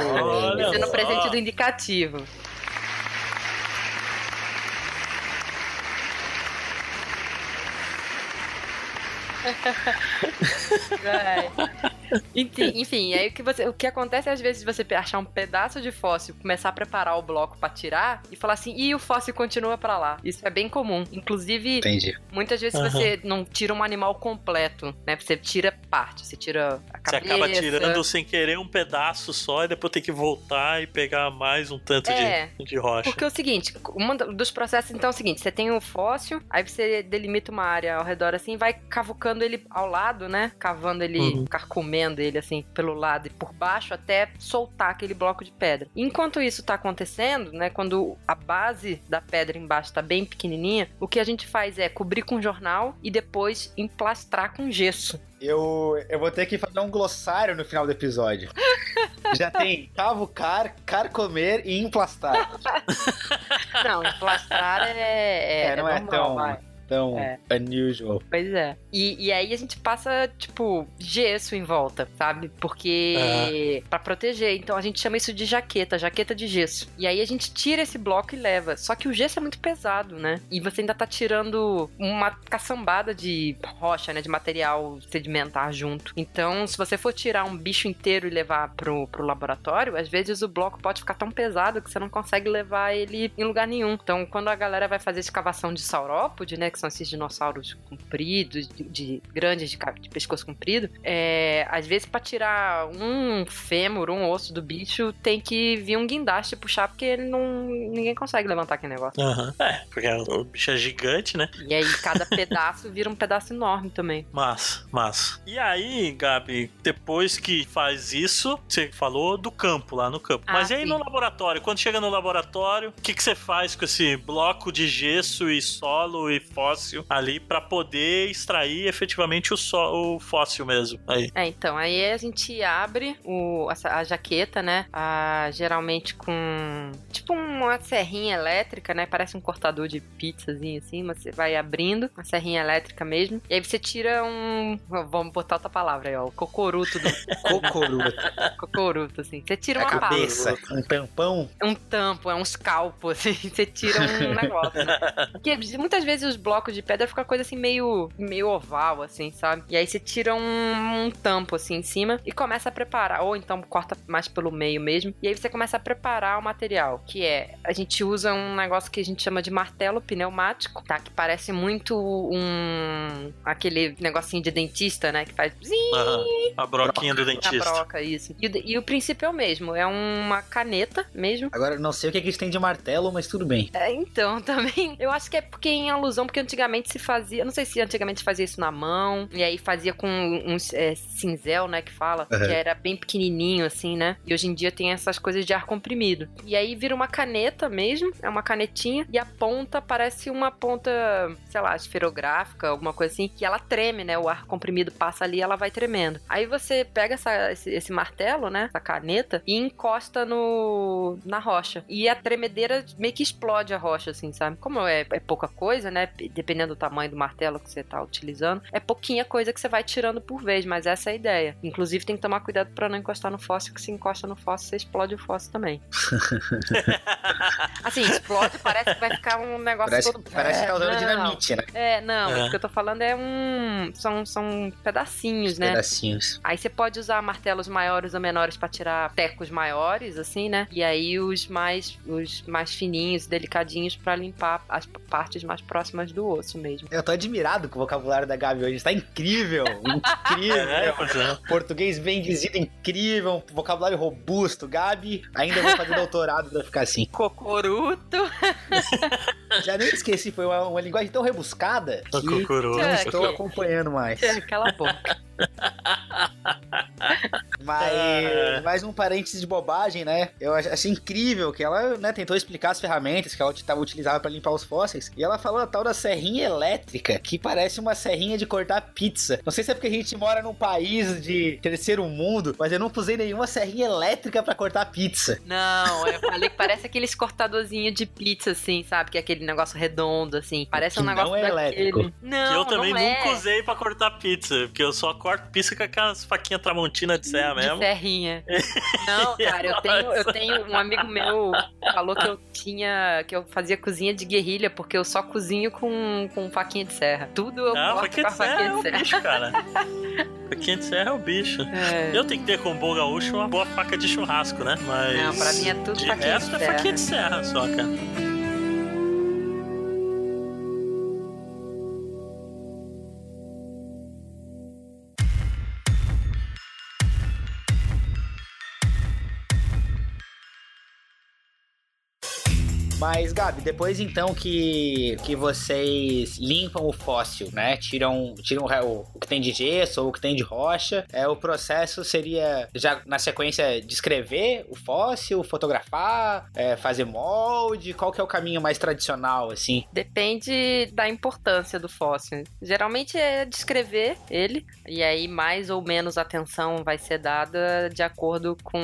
Isso é no presente do indicativo. (laughs) (laughs) enfim, enfim, aí o que, você, o que acontece é às vezes você achar um pedaço de fóssil, começar a preparar o bloco para tirar e falar assim, e o fóssil continua para lá. Isso é bem comum. Inclusive, Entendi. muitas vezes uhum. você não tira um animal completo, né? Você tira parte, você tira a cabeça. Você acaba tirando sem querer um pedaço só e depois tem que voltar e pegar mais um tanto é, de, de rocha. Porque é o seguinte, um dos processos então é o seguinte, você tem o fóssil, aí você delimita uma área ao redor assim, vai cavucando ele ao lado, né? Cavando ele, uhum. carcomendo ele assim pelo lado e por baixo até soltar aquele bloco de pedra. Enquanto isso tá acontecendo, né? Quando a base da pedra embaixo tá bem pequenininha, o que a gente faz é cobrir com jornal e depois emplastrar com gesso. Eu, eu vou ter que fazer um glossário no final do episódio. (laughs) Já tem cavucar, carcomer e emplastar. (laughs) Não, emplastrar é, é, é não é, é normal, tão... Vai tão é. unusual. Pois é. E, e aí a gente passa, tipo, gesso em volta, sabe? Porque. Uhum. para proteger. Então a gente chama isso de jaqueta, jaqueta de gesso. E aí a gente tira esse bloco e leva. Só que o gesso é muito pesado, né? E você ainda tá tirando uma caçambada de rocha, né? De material sedimentar junto. Então, se você for tirar um bicho inteiro e levar pro, pro laboratório, às vezes o bloco pode ficar tão pesado que você não consegue levar ele em lugar nenhum. Então, quando a galera vai fazer escavação de saurópode, né? Que são esses dinossauros compridos, de, de grandes, de, de, pescoço comprido, é, às vezes para tirar um fêmur, um osso do bicho, tem que vir um guindaste puxar, porque ele não, ninguém consegue levantar aquele negócio. Uhum. É, porque o bicho é gigante, né? E aí cada pedaço vira um pedaço enorme também. (laughs) Massa, massa. E aí, Gabi, depois que faz isso, você falou do campo, lá no campo. Ah, Mas e aí sim. no laboratório? Quando chega no laboratório, o que, que você faz com esse bloco de gesso e solo e fóssil? Fóssil ali para poder extrair efetivamente o, o fóssil mesmo. Aí. É, então, aí a gente abre o, a, a jaqueta, né? A, geralmente com tipo uma serrinha elétrica, né? Parece um cortador de pizzazinho assim, mas você vai abrindo, uma serrinha elétrica mesmo. E aí você tira um. Vamos botar outra palavra aí, ó. O cocoruto do. (laughs) cocoruto. cocoruto, assim. Você tira uma a cabeça, um tampão. Um tampo, é um scalpo, assim. (laughs) Você tira um (laughs) negócio. Né? Porque muitas vezes os blocos bloco de pedra fica coisa assim meio, meio oval, assim, sabe? E aí você tira um, um tampo assim em cima e começa a preparar, ou então corta mais pelo meio mesmo. E aí você começa a preparar o material, que é a gente usa um negócio que a gente chama de martelo pneumático, tá? Que parece muito um aquele negocinho de dentista, né? Que faz uhum. a broquinha do dentista. A broca, isso. E, e, o princípio é o mesmo, é uma caneta mesmo. Agora não sei o que, é que eles têm de martelo, mas tudo bem. É, então, (laughs) também. Eu acho que é porque em alusão, porque antigamente se fazia, não sei se antigamente fazia isso na mão, e aí fazia com uns é, cinzel, né, que fala, uhum. que era bem pequenininho, assim, né? E hoje em dia tem essas coisas de ar comprimido. E aí vira uma caneta mesmo, é uma canetinha, e a ponta parece uma ponta, sei lá, esferográfica, alguma coisa assim, que ela treme, né? O ar comprimido passa ali e ela vai tremendo. Aí você pega essa, esse, esse martelo, né? Essa caneta, e encosta no, na rocha. E a tremedeira meio que explode a rocha, assim, sabe? Como é, é pouca coisa, né? Dependendo do tamanho do martelo que você tá utilizando, é pouquinha coisa que você vai tirando por vez, mas essa é a ideia. Inclusive tem que tomar cuidado para não encostar no fóssil, que se encosta no fóssil, você explode o fóssil também. (laughs) assim, explode, parece que vai ficar um negócio Parece, todo... parece que tá usando não. dinamite, né? É, não, É. o que eu tô falando é um. São, são pedacinhos, né? Pedacinhos. Aí você pode usar martelos maiores ou menores pra tirar tecos maiores, assim, né? E aí os mais, os mais fininhos, delicadinhos pra limpar as partes mais próximas do osso mesmo. Eu tô admirado com o vocabulário da Gabi hoje. Está incrível. (laughs) Incrível. É, é. Português bem dizido, incrível. Vocabulário robusto. Gabi, ainda vou fazer doutorado pra ficar assim. Cocoruto. Já nem esqueci, foi uma, uma linguagem tão rebuscada que Kokoro. não É, estou acompanhando mais. Cala a boca. Mas, É. mais um parênteses de bobagem, né? Eu ach- achei incrível que ela né, tentou explicar as ferramentas que ela estava utilizava pra limpar os fósseis. E ela falou a tal da serrinha elétrica, que parece uma serrinha de cortar pizza. Não sei se é porque a gente mora num país de terceiro mundo, mas eu não usei nenhuma serrinha elétrica pra cortar pizza. Não, eu falei que parece aqueles cortadorzinhos de pizza, assim, sabe? Que é aquele negócio redondo, assim. Parece Que um negócio não é daquele. elétrico. Não, que eu também não é. nunca usei pra cortar pizza, porque eu só corto pizza com aquelas faquinhas tramontina de serra de mesmo. serrinha. (laughs) Não, cara, eu tenho, eu tenho um amigo meu que falou que eu tinha, que eu fazia cozinha de guerrilha, porque eu só cozinho com, com faquinha de serra. Tudo eu Não, corto com a de serra é faquinha o de serra. bicho, cara. (laughs) faquinha de serra é o bicho. É. Eu tenho que ter com bom gaúcho uma boa faca de churrasco, né? Mas. Não, pra mim é tudo de faquinha resto de é serra. faquinha de serra só, cara. Mas, Gabi, depois então que, que vocês limpam o fóssil, né? Tiram, tiram o, o que tem de gesso ou o que tem de rocha, é, o processo seria, já na sequência, descrever o fóssil, fotografar, é, fazer molde? Qual que é o caminho mais tradicional, assim? Depende da importância do fóssil. Geralmente é descrever ele, e aí mais ou menos atenção vai ser dada de acordo com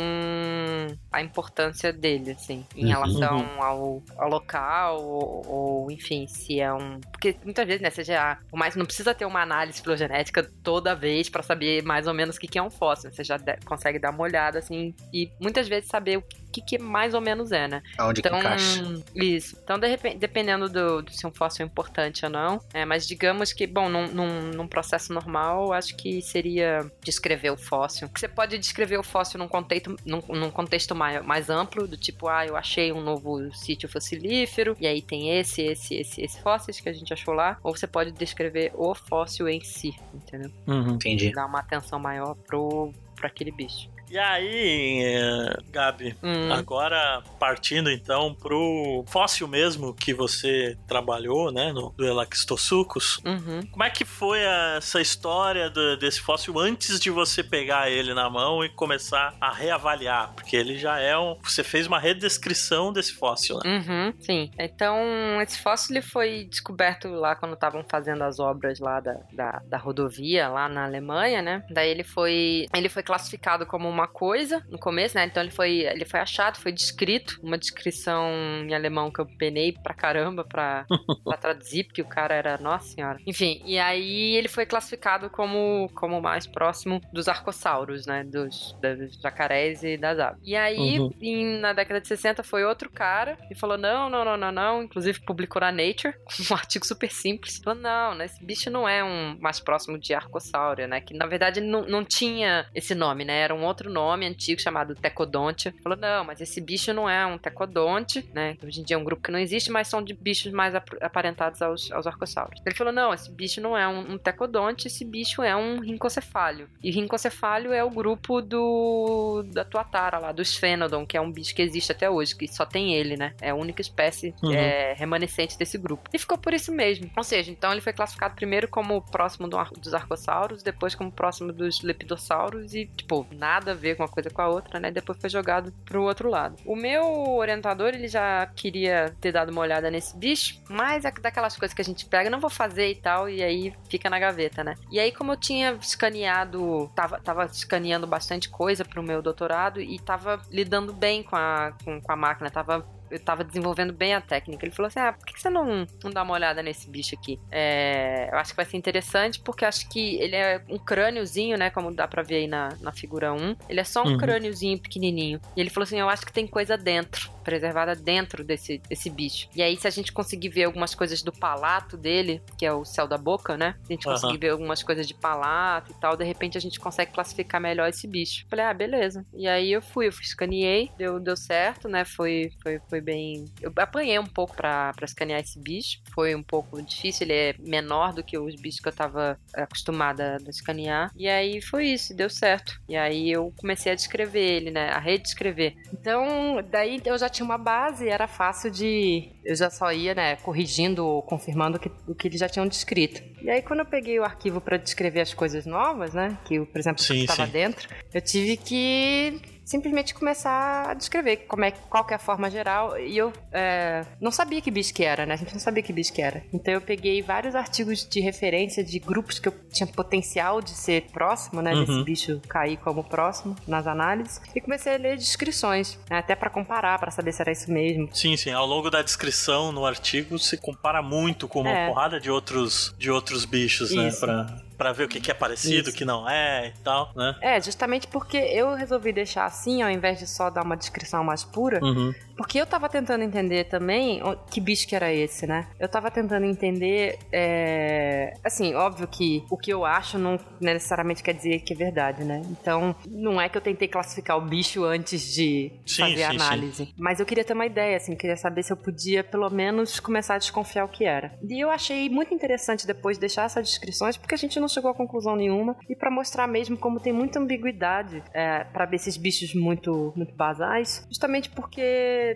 a importância dele, assim, em Uhum. relação ao, ao local, ou, ou, enfim, se é um. Porque muitas vezes, né, você. Por mais não precisa ter uma análise filogenética toda vez pra saber mais ou menos o que que é um fóssil. Você já consegue dar uma olhada, assim, e muitas vezes saber o que, que mais ou menos é, né? Aonde Então, que encaixa? isso. Então, de repente, dependendo do, do se um fóssil é importante ou não, é, mas digamos que, bom, num, num, num processo normal, acho que seria descrever o fóssil. Você pode descrever o fóssil num contexto, num, num contexto mais, mais amplo, do tipo, ah, eu achei um novo sítio fossilífero, e aí tem esse, esse, esse, esse fósseis que a gente achou lá, ou você pode descrever o fóssil em si, entendeu? Entendi. Dar uma atenção maior pro, pro aquele bicho. E aí, eh, Gabi, Hum. agora partindo então pro fóssil mesmo que você trabalhou, né, no, do Elaxtosucus, Uhum. como é que foi essa história do- desse fóssil antes de você pegar ele na mão e começar a reavaliar? Porque ele já é um. Você fez uma redescrição desse fóssil, né? Uhum, sim. Então, esse fóssil ele foi descoberto lá quando estavam fazendo as obras lá da, da, da rodovia, lá na Alemanha, né? Daí ele foi, ele foi classificado como uma coisa no começo, né? Então ele foi, ele foi achado, foi descrito, uma descrição em alemão que eu penei pra caramba pra, (laughs) pra traduzir, porque o cara era, nossa senhora. Enfim, e aí ele foi classificado como, como mais próximo dos arcossauros, né? Dos, dos jacarés e das aves. E aí, Uhum. em- na década de 60, foi outro cara e falou: não, não, não, não, não. Inclusive publicou na Nature, (laughs) um artigo super simples. Falou: não, né, esse bicho não é um mais próximo de arcossauro, né? Que na verdade não, não tinha esse nome, né? Era um outro nome antigo chamado Tecodonte. Falou: não, mas esse bicho não é um Tecodonte, né? Hoje em dia é um grupo que não existe, mas são de bichos mais ap- aparentados aos, aos arcossauros. Ele falou: não, esse bicho não é um, um Tecodonte, esse bicho é um rincocefálio. E rincocefálio é o grupo do da tuatara lá, do Sphenodon, que é um bicho que existe até hoje, que só tem ele, né? É a única espécie Uhum. é, remanescente desse grupo. E ficou por isso mesmo. Ou seja, então ele foi classificado primeiro como próximo do ar- dos arcossauros, depois como próximo dos lepidossauros e, tipo, nada a ver uma coisa com a outra, né? Depois foi jogado pro outro lado. O meu orientador, ele já queria ter dado uma olhada nesse bicho, mas é daquelas coisas que a gente pega, não vou fazer e tal, e aí fica na gaveta, né? E aí, como eu tinha escaneado, tava, tava escaneando bastante coisa pro meu doutorado e tava lidando bem com a, com, com a máquina, tava eu tava desenvolvendo bem a técnica. Ele falou assim: ah, por que você não, não dá uma olhada nesse bicho aqui? É, eu acho que vai ser interessante porque acho que ele é um crâniozinho, né? Como dá pra ver aí na, na figura 1. Ele é só um uhum. crâniozinho pequenininho. E ele falou assim: eu acho que tem coisa dentro preservada dentro desse, desse bicho. E aí, se a gente conseguir ver algumas coisas do palato dele, que é o céu da boca, né? Se a gente uhum. conseguir ver algumas coisas de palato e tal, de repente a gente consegue classificar melhor esse bicho. Falei, ah, beleza. E aí eu fui, eu escaneei, deu, deu certo, né? Foi, foi, foi bem. Eu apanhei um pouco pra, pra escanear esse bicho. Foi um pouco difícil, ele é menor do que os bichos que eu tava acostumada a escanear. E aí foi isso, deu certo. E aí eu comecei a descrever ele, né? A redescrever. Então, daí eu já tinha uma base, era fácil de. Eu já só ia, né, corrigindo ou confirmando o que, o que eles já tinham descrito. E aí, quando eu peguei o arquivo para descrever as coisas novas, né, que, por exemplo, estava dentro, eu tive que simplesmente começar a descrever como é, qual que é a forma geral. E eu é, não sabia que bicho que era, né? A gente não sabia que bicho era. Então eu peguei vários artigos de referência de grupos que eu tinha potencial de ser próximo, né? Uhum. Desse bicho cair como próximo nas análises. E comecei a ler descrições, né, até para comparar, para saber se era isso mesmo. Sim, sim. Ao longo da descrição no artigo se compara muito com uma é. porrada de outros, de outros bichos, né, isso. né? Pra para ver o que, que é parecido, o que não é e tal, né? É, justamente porque eu resolvi deixar assim, ao invés de só dar uma descrição mais pura, uhum. Porque eu tava tentando entender também que bicho que era esse, né? Eu tava tentando entender, é... assim, óbvio que o que eu acho não necessariamente quer dizer que é verdade, né? Então, não é que eu tentei classificar o bicho antes de sim, fazer a análise, sim. mas eu queria ter uma ideia, assim, queria saber se eu podia pelo menos começar a desconfiar o que era. E eu achei muito interessante depois deixar essas descrições, porque a gente não chegou a conclusão nenhuma e para mostrar mesmo como tem muita ambiguidade é, para ver esses bichos muito, muito basais, justamente porque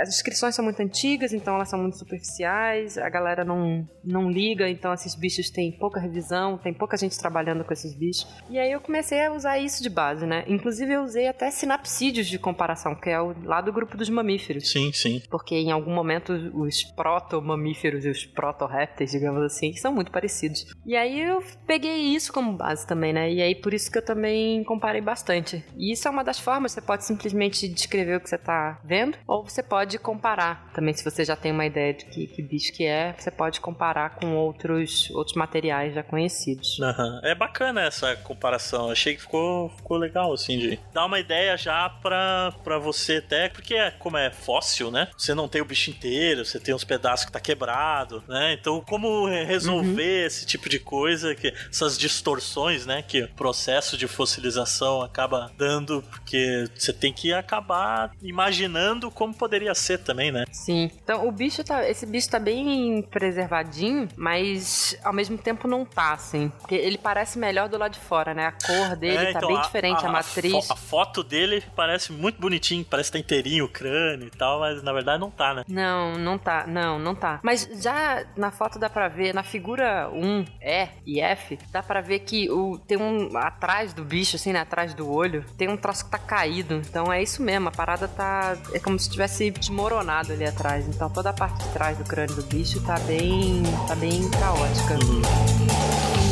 as descrições são muito antigas, então elas são muito superficiais, a galera não, não liga, então esses bichos têm pouca revisão, tem pouca gente trabalhando com esses bichos. E aí eu comecei a usar isso de base, né? Inclusive eu usei até sinapsídeos de comparação, que é o, lá do grupo dos mamíferos. Sim, sim. Porque em algum momento os proto-mamíferos e os proto-répteis, digamos assim, são muito parecidos. E aí eu peguei isso como base também, né? E aí por isso que eu também comparei bastante. E isso é uma das formas, você pode simplesmente descrever o que você tá vendo, ou você pode comparar também, se você já tem uma ideia de que, que bicho que é, você pode comparar com outros, outros materiais já conhecidos. Uhum. É bacana essa comparação, achei que ficou, ficou legal, assim, de dar uma ideia já pra, pra você até, porque é, como é fóssil, né? Você não tem o bicho inteiro, você tem uns pedaços que tá quebrado, né? Então, como resolver uhum. esse tipo de coisa, que essas distorções, né, que o processo de fossilização acaba dando, porque você tem que acabar imaginando como poderia ser também, né? Sim. Então, o bicho tá, esse bicho tá bem preservadinho, mas ao mesmo tempo não tá, assim. Porque ele parece melhor do lado de fora, né? A cor dele é, tá então, bem a, diferente, a, a matriz. A, foto dele parece muito bonitinho, parece que tá inteirinho o crânio e tal, mas na verdade não tá, né? Não, não tá, não, não tá. Mas já na foto dá pra ver, na figura 1, E e F, dá pra ver que o, tem um. Atrás do bicho, assim, né? Atrás do olho, tem um troço que tá caído. Então é isso mesmo, a parada tá. É como se tivesse desmoronado ali atrás. Então toda a parte de trás do crânio do bicho tá bem. tá bem caótica. Uhum.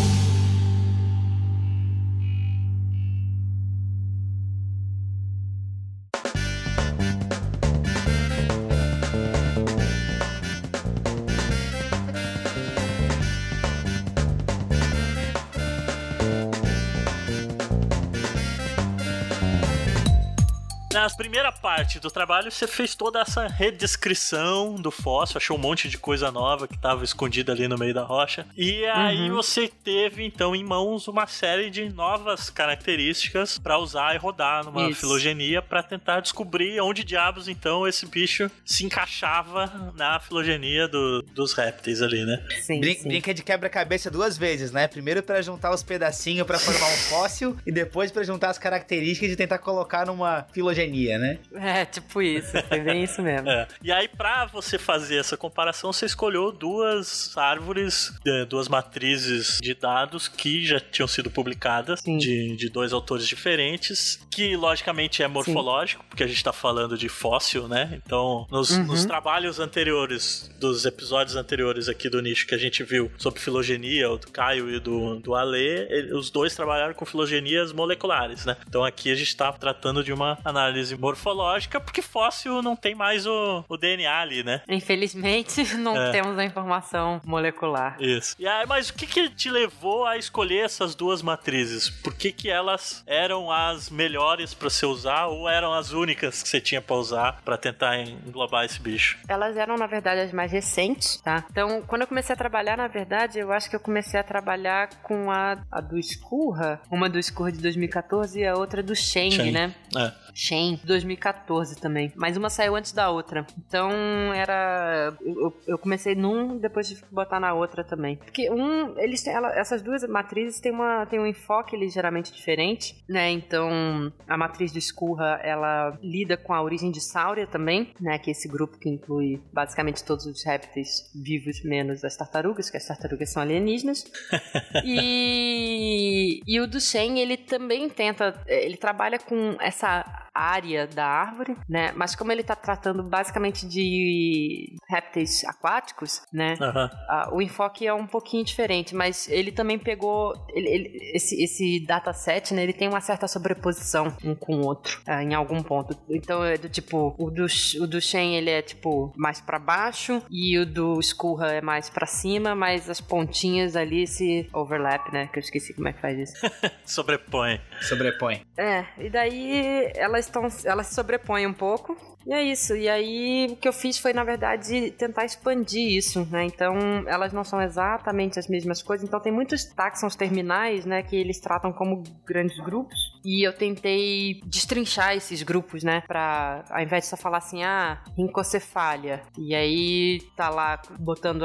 Na primeira parte do trabalho, você fez toda essa redescrição do fóssil, achou um monte de coisa nova que estava escondida ali no meio da rocha. E aí uhum. você teve, então, em mãos uma série de novas características para usar e rodar numa Isso. filogenia para tentar descobrir onde diabos, então, esse bicho se encaixava na filogenia do, dos répteis ali, né? Sim, Brin sim. Brinca de quebra-cabeça duas vezes, né? Primeiro para juntar os pedacinhos para formar um fóssil e depois para juntar as características de tentar colocar numa filogenia né? É, tipo isso. Foi bem isso mesmo. (laughs) É. E aí, pra você fazer essa comparação, você escolheu duas árvores, é, duas matrizes de dados que já tinham sido publicadas, Sim. de, de dois autores diferentes, que logicamente é morfológico, porque a gente tá falando de fóssil, né? Então, nos, Uhum. nos trabalhos anteriores, dos episódios anteriores aqui do nicho que a gente viu sobre filogenia, o do Caio e do, do Ale, ele- os dois trabalharam com filogenias moleculares, né? Então aqui a gente tá tratando de uma análise morfológica, porque fóssil não tem mais o, o DNA ali, né? Infelizmente, (laughs) não É. temos a informação molecular. Isso. E aí, mas o que, que te levou a escolher essas duas matrizes? Por que, que elas eram as melhores pra você usar ou eram as únicas que você tinha pra usar pra tentar englobar esse bicho? Elas eram, na verdade, as mais recentes, tá? Então, quando eu comecei a trabalhar, na verdade, eu acho que eu comecei a trabalhar com a, a do Scurra, uma do Scurra de 2014 e a outra do Sheng, Sheng. né? É. Shen, 2014 também. Mas uma saiu antes da outra. Então era. Eu, eu comecei num, depois tive que botar na outra também. Porque um. Eles têm, ela- essas duas matrizes têm, uma, têm um enfoque ligeiramente diferente, né? Então a matriz do Scurra ela lida com a origem de Sauria também, né? Que é esse grupo que inclui basicamente todos os répteis vivos, menos as tartarugas, que as tartarugas são alienígenas. (laughs) E, e o do Shen, ele também tenta, ele trabalha com essa área da árvore, né? Mas como ele tá tratando basicamente de répteis aquáticos, né? Aham. Ah, o enfoque é um pouquinho diferente, mas ele também pegou ele- ele- esse, esse dataset, né? Ele tem uma certa sobreposição um com o outro ah, em algum ponto. Então é do tipo o do o do Shen ele é tipo mais pra baixo e o do Skullha é mais pra cima, mas as pontinhas ali se overlap, né? Que eu esqueci como é que faz isso. (laughs) Sobrepõe. Sobrepõe. É, e daí elas. Elas se sobrepõem um pouco. E é isso. E aí o que eu fiz foi, na verdade, tentar expandir isso, né? Então, elas não são exatamente as mesmas coisas. Então tem muitos táxons terminais, né? Que eles tratam como grandes grupos. E eu tentei destrinchar esses grupos, né? Pra, ao invés de só falar assim, ah, rincocefália. E aí tá lá botando,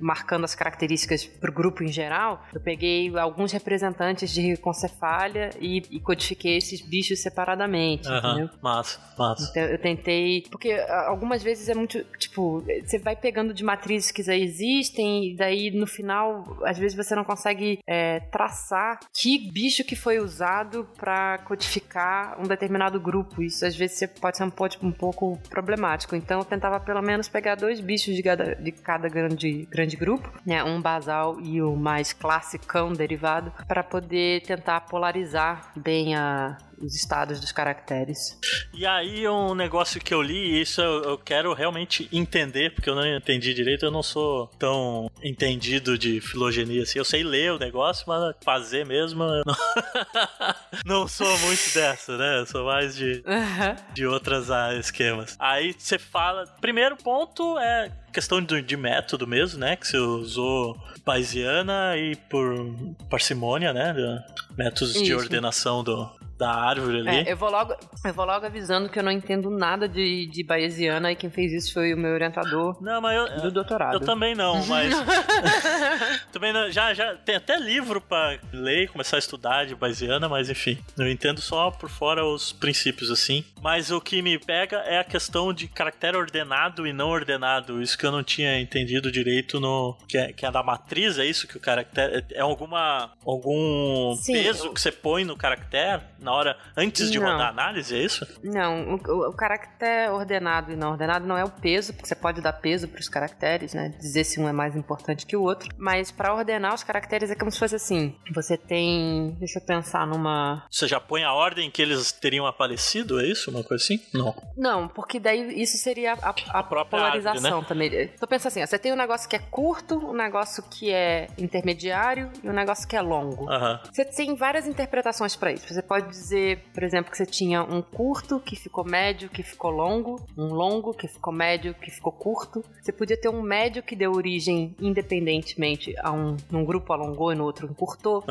marcando as características pro grupo em geral. Eu peguei alguns representantes de rincocefália e, e codifiquei esses bichos separadamente, entendeu? Aham. Massa, massa. Então eu tentei. Porque algumas vezes é muito. Tipo, você vai pegando de matrizes que já existem, e daí no final, às vezes você não consegue é, traçar que bicho que foi usado pra codificar um determinado grupo. Isso às vezes pode ser um, pouco- um pouco problemático. Então eu tentava pelo menos pegar dois bichos de cada, de cada grande, grande grupo, né? Um basal e o mais classicão derivado, pra poder tentar polarizar bem a. Os estados dos caracteres. E aí um negócio que eu li, e isso eu, eu quero realmente entender, porque eu não entendi direito, eu não sou tão entendido de filogenia assim. Eu sei ler o negócio, mas fazer mesmo eu não, (laughs) não sou muito dessa, né? Eu sou mais de, de outras ah, esquemas. Aí você fala. Primeiro ponto é questão de, de método mesmo, né? Que você usou Bayesiana e por parcimônia, né? de- Métodos de Isso. ordenação do, da árvore ali. É, eu vou logo, eu vou logo avisando que eu não entendo nada de, de Bayesiana e quem fez isso foi o meu orientador Não, mas eu, do doutorado. eu também não, mas. (laughs) (laughs) também não, já, já tem até livro pra ler e começar a estudar de Bayesiana, mas enfim. Eu entendo só por fora os princípios assim. Mas o que me pega é a questão de caractere ordenado e não ordenado. Isso que eu não tinha entendido direito no. Que é, que é da matriz, é isso que o caractere. É alguma. algum Sim, peso eu- que você põe no caractere na hora. antes de Não. rodar a análise, é isso? Não, o, o caractere ordenado e não ordenado não é o peso, porque você pode dar peso para os caracteres, né? Dizer se um é mais importante que o outro. Mas para ordenar os caracteres é como se fosse assim: você tem. Deixa eu pensar numa. Você já põe a ordem que eles teriam aparecido, é isso? Uma coisa assim? Não. Não, porque daí isso seria a, a própria polarização árvore, também. Tô pensando assim: ó, você tem um negócio que é curto, um negócio que é intermediário e um negócio que é longo. Aham. Você tem várias interpretações para isso. Você pode dizer, por exemplo, que você tinha um curto que ficou médio, que ficou longo, um longo que ficou médio, que ficou curto. Você podia ter um médio que deu origem independentemente a um num grupo alongou e no outro encurtou,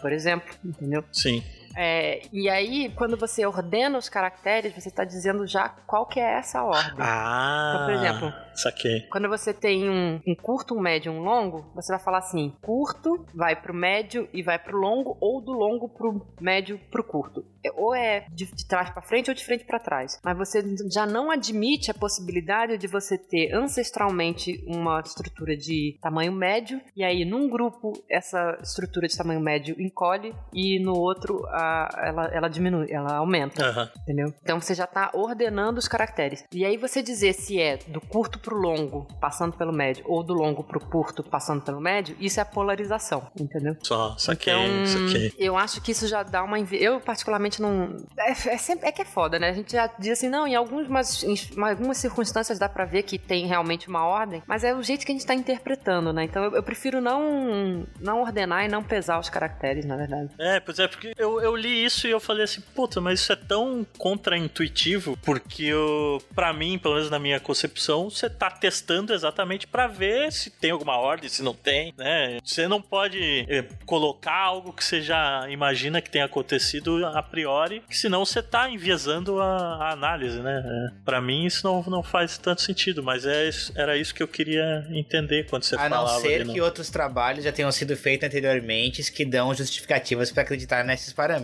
por exemplo, entendeu? Sim. É, e aí, quando você ordena os caracteres, você está dizendo já qual que é essa ordem. Ah. Então, por exemplo, Saquei. quando você tem um, um curto, um médio, um longo, você vai falar assim: curto vai pro médio e vai pro longo, ou do longo pro médio pro curto. É- Ou é de, de trás pra frente ou de frente pra trás. Mas você já não admite a possibilidade de você ter ancestralmente uma estrutura de tamanho médio, e aí num grupo essa estrutura de tamanho médio encolhe e no outro a- ela, ela diminui, ela aumenta. Aham. Entendeu? Então você já está ordenando os caracteres. E aí você dizer se é do curto pro longo, passando pelo médio, ou do longo pro curto, passando pelo médio, isso é polarização, entendeu? Só, saquei, Então, saquei. eu acho que isso já dá uma. Eu, particularmente, não. É, é sempre- é que é foda, né? A gente já diz assim, não, em algumas, em algumas circunstâncias dá pra ver que tem realmente uma ordem, mas é o jeito que a gente tá interpretando, né? Então eu, eu prefiro não, não ordenar e não pesar os caracteres, na verdade. É, pois é, porque eu, eu li isso e eu falei assim, puta, mas isso é tão contraintuitivo, porque eu, pra mim, pelo menos na minha concepção, você tá testando exatamente pra ver se tem alguma ordem, se não tem, né? Você não pode eh, colocar algo que você já imagina que tenha acontecido a priori, senão você tá enviesando a, a análise, né? É, Pra mim isso não, não faz tanto sentido, mas é, era isso que eu queria entender quando você A não falava. ser ali no- que outros trabalhos já tenham sido feitos anteriormente que dão justificativas pra acreditar nesses parâmetros.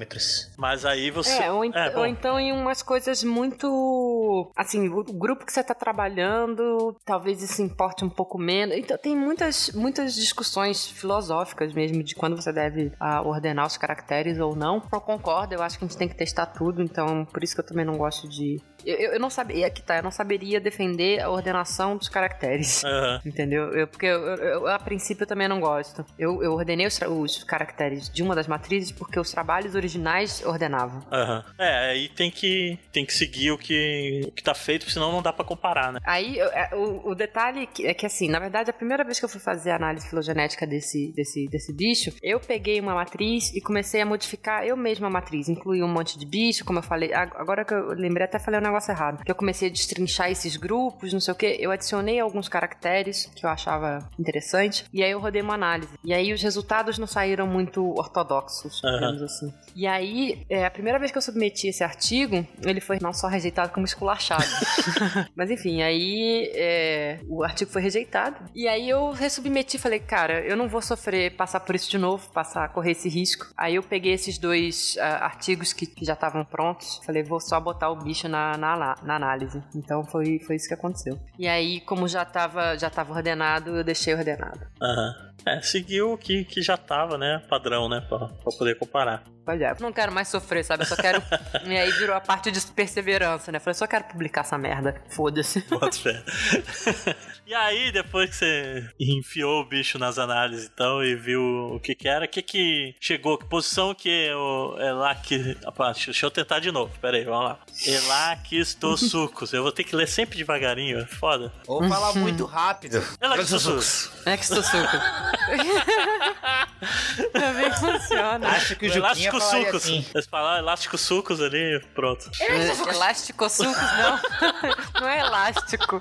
Mas aí você. É, ou, ent- É, ou então em umas coisas muito. Assim, o grupo que você tá trabalhando, talvez isso importe um pouco menos. Então tem muitas, muitas discussões filosóficas mesmo de quando você deve ah, ordenar os caracteres ou não. Eu concordo, eu acho que a gente tem que testar tudo, então por isso que eu também não gosto de. Eu, eu eu não sabia, aqui tá, eu não saberia defender a ordenação dos caracteres. Aham. (laughs) Entendeu? Eu, porque eu, a princípio, eu também não gosto. Eu, eu ordenei os, os caracteres de uma das matrizes porque os trabalhos originais ordenavam. Aham. É, aí tem que, tem que seguir o que, o que tá feito, senão não dá pra comparar, né? Aí, é, o, o detalhe é que, assim, na verdade, a primeira vez que eu fui fazer a análise filogenética desse, desse, desse bicho, eu peguei uma matriz e comecei a modificar eu mesma a matriz. Incluí um monte de bicho, como eu falei. ag- Agora que eu lembrei, até falei um negócio errado. Que eu comecei a destrinchar esses grupos, não sei o quê. Eu adicionei alguns caracteres que eu achava interessante. E aí eu rodei uma análise. E aí os resultados não saíram muito ortodoxos, digamos assim. E aí, é, a primeira vez que eu submeti esse artigo, ele foi não só rejeitado, como esculachado. (laughs) Mas enfim, aí é, o artigo foi rejeitado. E aí eu resubmeti falei, cara, eu não vou sofrer, passar por isso de novo, passar, correr esse risco. Aí eu peguei esses dois ah, artigos que, que já estavam prontos. Falei, vou só botar o bicho na, na, na análise. Então foi, foi isso que aconteceu. E aí, como já estava já tava ordenado, eu deixei ordenado. Aham. É, seguiu o que, que já tava, né? Padrão, né? Pra, pra poder comparar. Olha, eu não quero mais sofrer, sabe? Eu só quero. (laughs) e aí virou a parte de perseverança, né? Falei, só quero publicar essa merda. Foda-se. Bota fé. (laughs) e aí, depois que você enfiou o bicho nas análises, então, e viu o que que era, o que que chegou, que posição que o Elac... Opa, deixa eu tentar de novo, pera aí, vamos lá. Elaquistosucos. (laughs) Eu vou ter que ler sempre devagarinho, é foda. Ou falar muito rápido. Elaquistosucos. (laughs) É que estou. Também funciona. Acho que o O elástico sucos. assim. Eles falaram elástico sucos ali, pronto. Elástico sucos, não. (laughs) Não é elástico.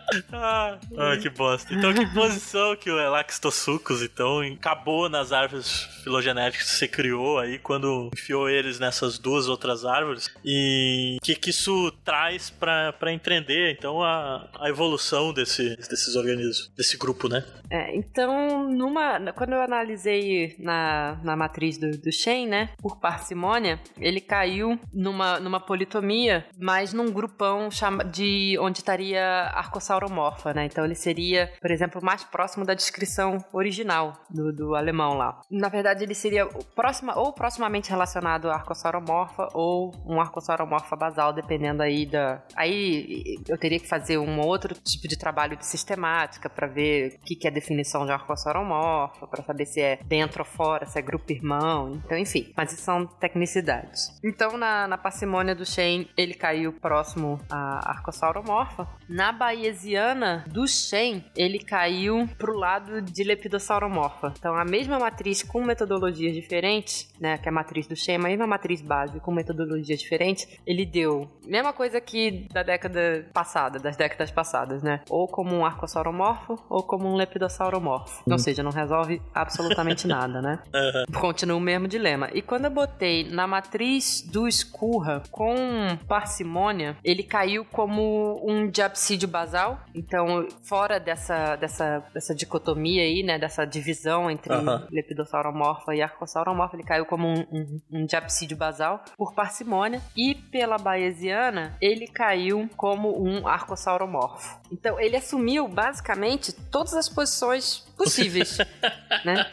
Ah, ah, que bosta. Então, que posição que o Elaxistosucos, então, acabou nas árvores filogenéticas que você criou aí, quando enfiou eles nessas duas outras árvores? E o que, que isso traz pra entender, então, a, a evolução desse, desses organismos, desse grupo, né? É, então, numa, quando eu analisei na, na matriz do, do Shen, né, por parcimônia, ele caiu numa, numa politomia, mas num grupão chama, de onde estaria arcossauromorfa, né? Então ele seria, por exemplo, mais próximo da descrição original do, do alemão lá. Na verdade, ele seria próxima, ou proximamente relacionado à arcossauromorfa ou um arcossauromorfa basal, dependendo aí da. Aí eu teria que fazer um outro tipo de trabalho de sistemática para ver o que, que é a definição de arcossauromorfa, para saber se é dentro ou fora, se é grupo irmão, então enfim. Mas isso são tecnicidades. Então na, na parcimônia do Shen, ele caiu próximo à arcossauromorfa. Na Bayesiana do Shen, ele caiu pro lado de lepidossauromorfa. Então a mesma matriz com metodologias diferentes, né, que é a matriz do Shen, a mesma matriz base com metodologias diferentes, ele deu mesma coisa que da década passada, das décadas passadas, né? Ou como um arcossauromorfo ou como um lepidossauromorfo. Ou seja, não resolve absolutamente (laughs) nada, né? Continua o mesmo dilema. E quando eu botei na matriz do Escurra com parcimônia, ele caiu como um diapsídeo basal. Então, fora dessa, dessa, dessa dicotomia aí, né? Dessa divisão entre lepidossauromorfa e arcossauromorfa, ele caiu como um, um, um diapsídeo basal por parcimônia. E pela baesiana, ele caiu como um arcossauromorfo. Então, ele assumiu basicamente todas as posições possíveis, (laughs) né?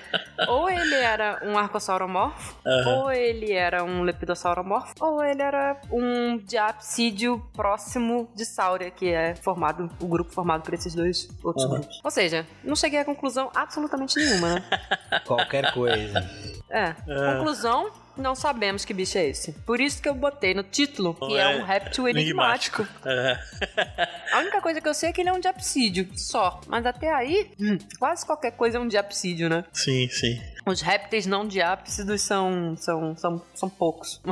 Ou ele era um arcossauromorfo, ou ele era um lepidossauromorfo, ou ele era um diapsídeo próximo de Sauria, que é formado, o grupo formado por esses dois outros Uhum. grupos. Ou seja, não cheguei a conclusão absolutamente nenhuma, né? (laughs) Qualquer coisa. É. Conclusão, não sabemos que bicho é esse. Por isso que eu botei no título que é, um réptil enigmático. É. (laughs) A única coisa que eu sei é que ele é um diapsídeo, só. Mas até aí, hum, quase qualquer coisa é um diapsídio, né? Sim, sim. Os répteis não diápsidos são, são, são, são poucos. (laughs)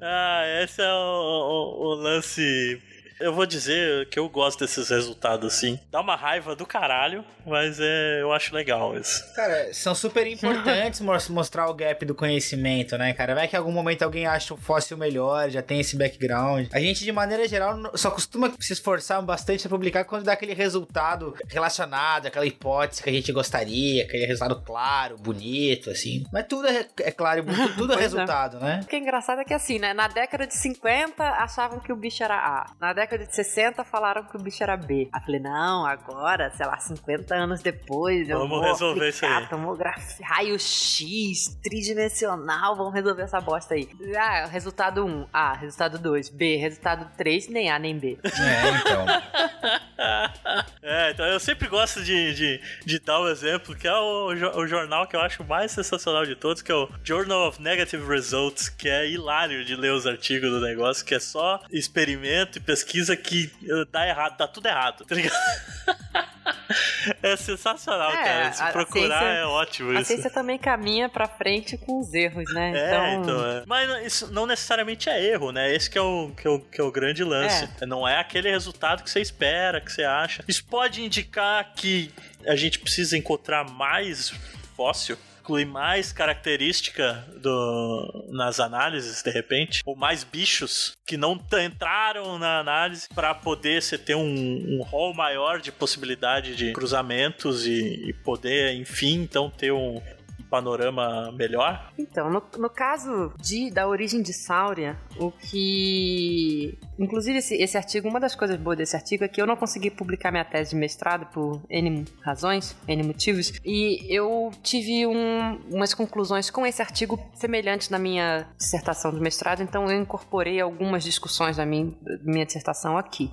Ah, esse é o, o- o lance. Eu vou dizer que eu gosto desses resultados assim. Dá uma raiva do caralho, mas é, eu acho legal isso. Cara, são super (laughs) importantes mos- mostrar o gap do conhecimento, né, cara? Vai que em algum momento alguém acha o fóssil melhor, já tem esse background. A gente, de maneira geral, só costuma se esforçar bastante pra publicar quando dá aquele resultado relacionado, aquela hipótese que a gente gostaria, aquele resultado claro, bonito, assim. Mas tudo é, é claro e bonito, (laughs) tudo é é. resultado, né? O que é engraçado é que assim, né? Na década de 50 achavam que o bicho era A. Na década de 60 falaram que o bicho era B. Aí eu falei, não, agora, sei lá, 50 anos depois, eu Vamos vou resolver isso aplicar aí. tomografia, raio-x, tridimensional, vamos resolver essa bosta aí. Ah, resultado 1, A, resultado 2, B, resultado 3, nem A nem B. É, então. (laughs) É, então eu sempre gosto de, de, de dar o exemplo, que é o, o jornal que eu acho mais sensacional de todos, que é o Journal of Negative Results, que é hilário de ler os artigos do negócio, que é só experimento e pesquisa que eh, dá errado, dá tudo errado, tá ligado? (laughs) É sensacional, É, cara. Se a- a procurar ciência- é ótimo A isso. ciência também caminha pra frente com os erros, né? É, então, é. Mas isso não necessariamente é erro, né? Esse que é o, que é o, que é o grande lance. Não é aquele resultado que você espera, que você acha. Isso pode indicar que a gente precisa encontrar mais fóssil. Incluir mais característica do, nas análises, de repente, ou mais bichos que não entraram na análise para poder você ter um, um rol maior de possibilidade de cruzamentos e, e poder, enfim, então ter um, panorama melhor. Então, no, no caso de, da origem de Sáuria, o que. Inclusive, esse, esse artigo, uma das coisas boas desse artigo é que eu não consegui publicar minha tese de mestrado por N razões, N motivos, e eu tive um- umas conclusões com esse artigo semelhantes na minha dissertação de mestrado, então eu incorporei algumas discussões da minha, minha dissertação aqui.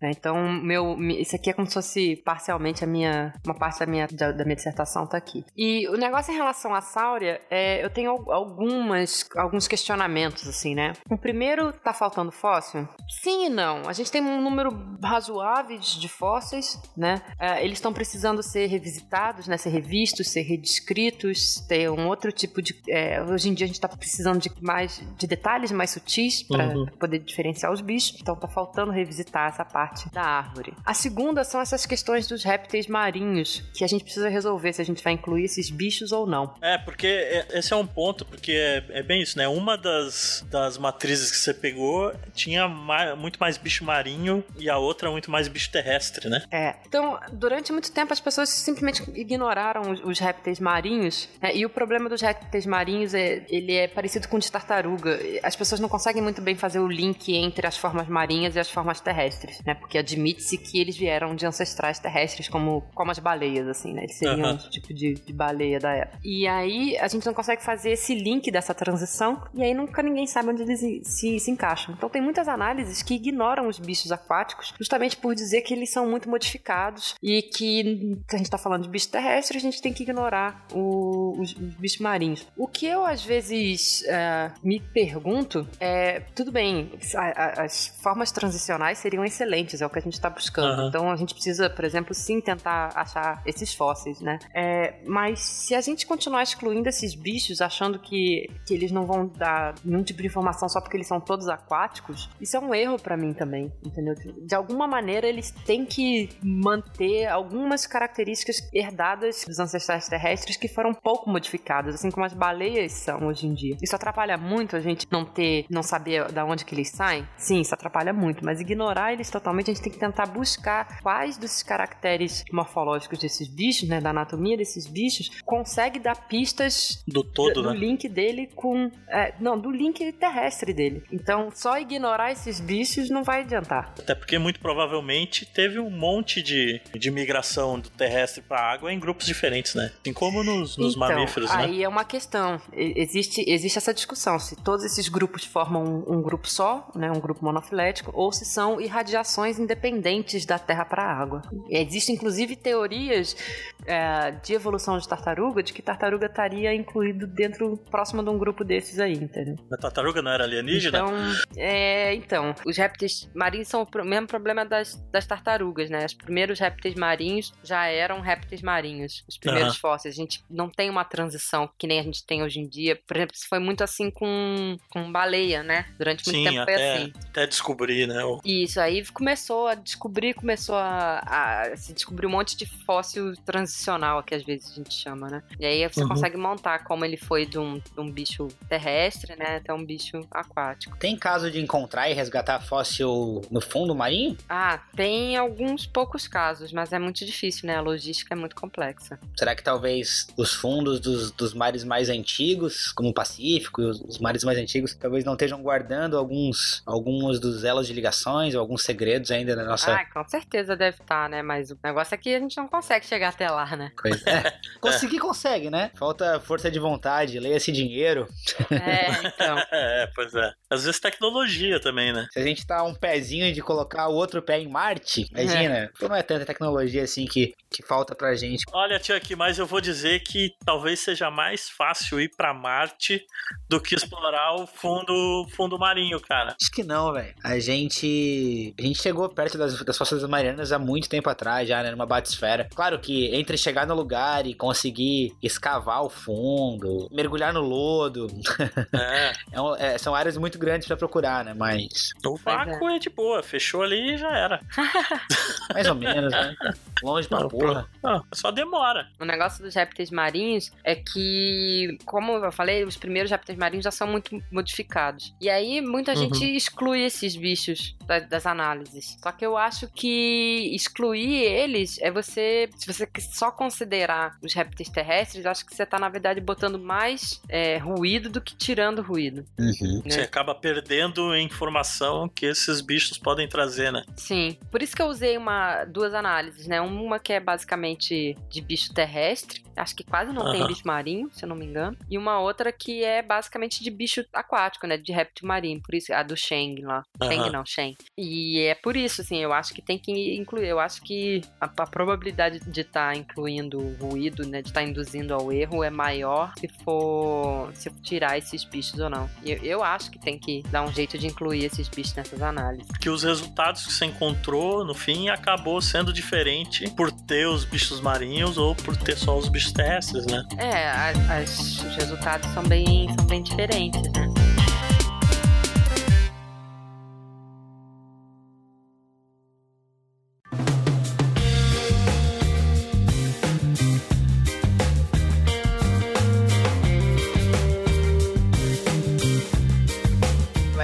Né? Então, meu, isso aqui é como se fosse parcialmente a minha, uma parte da minha, da, da minha dissertação tá aqui. E o negócio em relação à Sáuria, é, eu tenho al- algumas, alguns questionamentos, assim, né? O primeiro, tá faltando fóssil? Sim e não. A gente tem um número razoável de fósseis, né? É, eles estão precisando ser revisitados, né? Ser revistos, ser redescritos, ter um outro tipo de... é, hoje em dia a gente tá precisando de mais, de detalhes mais sutis para Uhum. poder diferenciar os bichos. Então tá faltando revisitar essa parte da árvore. A segunda são essas questões dos répteis marinhos, que a gente precisa resolver se a gente vai incluir esses bichos ou não. É, porque é- esse é um ponto, porque é, é bem isso, né? Uma das, das matrizes que você pegou tinha ma- muito mais bicho marinho e a outra muito mais bicho terrestre, né? É. Então, durante muito tempo as pessoas simplesmente ignoraram os, os répteis marinhos. né? E o problema dos répteis marinhos é ele é parecido com o de tartaruga. As pessoas não conseguem muito bem fazer o link entre as formas marinhas e as formas terrestres, né? Porque admite-se que eles vieram de ancestrais terrestres, como, como as baleias, assim, né? Eles seriam Aham. um tipo de, de baleia da época. E aí a gente não consegue fazer esse link dessa transição, e aí nunca ninguém sabe onde eles se, se encaixam. Então tem muitas análises que ignoram os bichos aquáticos, justamente por dizer que eles são muito modificados e que, se a gente tá falando de bicho terrestre, a gente tem que ignorar o- os, os bichos marinhos. O que eu às vezes é, me pergunto é: tudo bem, a- a- as formas transicionais seriam excelentes, é o que a gente tá buscando. Aham. Então a gente precisa, por exemplo, sim tentar achar esses fósseis, né? É, mas se a gente continuar excluindo esses bichos, achando que, que eles não vão dar nenhum tipo de informação só porque eles são todos aquáticos, isso é um erro para mim também, entendeu? De alguma maneira eles têm que manter algumas características herdadas dos ancestrais terrestres que foram pouco modificadas, assim como as baleias são hoje em dia. Isso atrapalha muito a gente não ter, não saber da onde que eles saem? Sim, isso atrapalha muito, mas ignorar eles totalmente, a gente tem que tentar buscar quais desses caracteres morfológicos desses bichos, né, da anatomia desses bichos, consegue dar pistas Do todo, do né? link dele com. é, não, do link terrestre dele. Então, só ignorar esses bichos não vai adiantar. Até porque muito provavelmente teve um monte de, de migração do terrestre pra água em grupos diferentes, né? Assim como nos, nos então, mamíferos, né? aí é uma questão. Existe, existe essa discussão se todos esses grupos formam um, um grupo só, né, um grupo monofilético, ou se são irradiações independentes da Terra para a água. Existem inclusive teorias é, de evolução de tartaruga, de que tartaruga estaria incluído dentro, próximo de um grupo desses aí, entendeu? A tartaruga não era alienígena? Então, é, então, os répteis marinhos são o mesmo problema das, das tartarugas, né? Os primeiros répteis marinhos já eram répteis marinhos, os primeiros Aham. fósseis. A gente não tem uma transição que nem a gente tem hoje em dia. Por exemplo, isso foi muito assim com, com baleia, né? Durante muito Sim, tempo foi até, assim. até descobrir, né? o- isso aí começou a descobrir, começou a, a se descobrir um monte de fóssil transicional, que às vezes a gente chama, né? E aí você Uhum. consegue montar como ele foi de um, de um bicho terrestre, né? Até um bicho aquático. Tem caso de encontrar e resgatar fóssil no fundo marinho? Ah, tem alguns poucos casos, mas é muito difícil, né? A logística é muito complexa. Será que talvez os fundos dos, dos mares mais antigos, como o Pacífico e os, os mares mais antigos, talvez não estejam guardando alguns, alguns dos elos de ligações ou alguns segredos ainda na nossa Ah, com certeza deve estar, né? Mas o negócio é que a gente não consegue chegar até lá, né? coisa? É. (laughs) Conseguir consegue, né? Falta força de vontade, leia-se dinheiro. É, então. (laughs) É, pois é. the Às vezes tecnologia também, né? Se a gente tá um pezinho de colocar o outro pé em Marte, imagina. Não é tanta tecnologia assim que, que falta pra gente. Olha, Chuck, mas eu vou dizer que talvez seja mais fácil ir pra Marte do que explorar o fundo, fundo marinho, cara. Acho que não, velho. A gente. A gente chegou perto das, das das Marianas há muito tempo atrás, já, né? Numa batisfera. Claro que entre chegar no lugar e conseguir escavar o fundo, mergulhar no lodo, (laughs) É, é um- é, são áreas muito grandes pra procurar, né? Mas. o vácuo é. de boa, fechou ali e já era. (laughs) Mais ou menos, né? Longe pra Não, porra. Ah, só demora. O negócio dos répteis marinhos é que, como eu falei, os primeiros répteis marinhos já são muito modificados. E aí muita Uhum. gente exclui esses bichos da- das análises. Só que eu acho que excluir eles é você, se você só considerar os répteis terrestres, eu acho que você tá na verdade botando mais é, ruído do que tirando ruído. Uhum. Você Né? Acaba perdendo informação que esses bichos podem trazer, né? Sim. Por isso que eu usei uma, duas análises, né? Uma que é basicamente de bicho terrestre, acho que quase não tem bicho marinho, se eu não me engano. E uma outra que é basicamente de bicho aquático, né? De réptil marinho, por isso a do Sheng lá. Sheng Aham. não, Shen. E é por isso, assim, eu acho que tem que incluir. Eu acho que a, a probabilidade de estar incluindo ruído, né? De estar induzindo ao erro é maior se for se tirar esses bichos ou não. Eu, eu acho que tem que dar um jeito de incluir esses bichos nessas análises. Que os resultados que você encontrou, no fim, acabou sendo diferente por ter os bichos marinhos ou por ter só os bichos terrestres, né? É, a- as- os resultados são bem, são bem diferentes, né?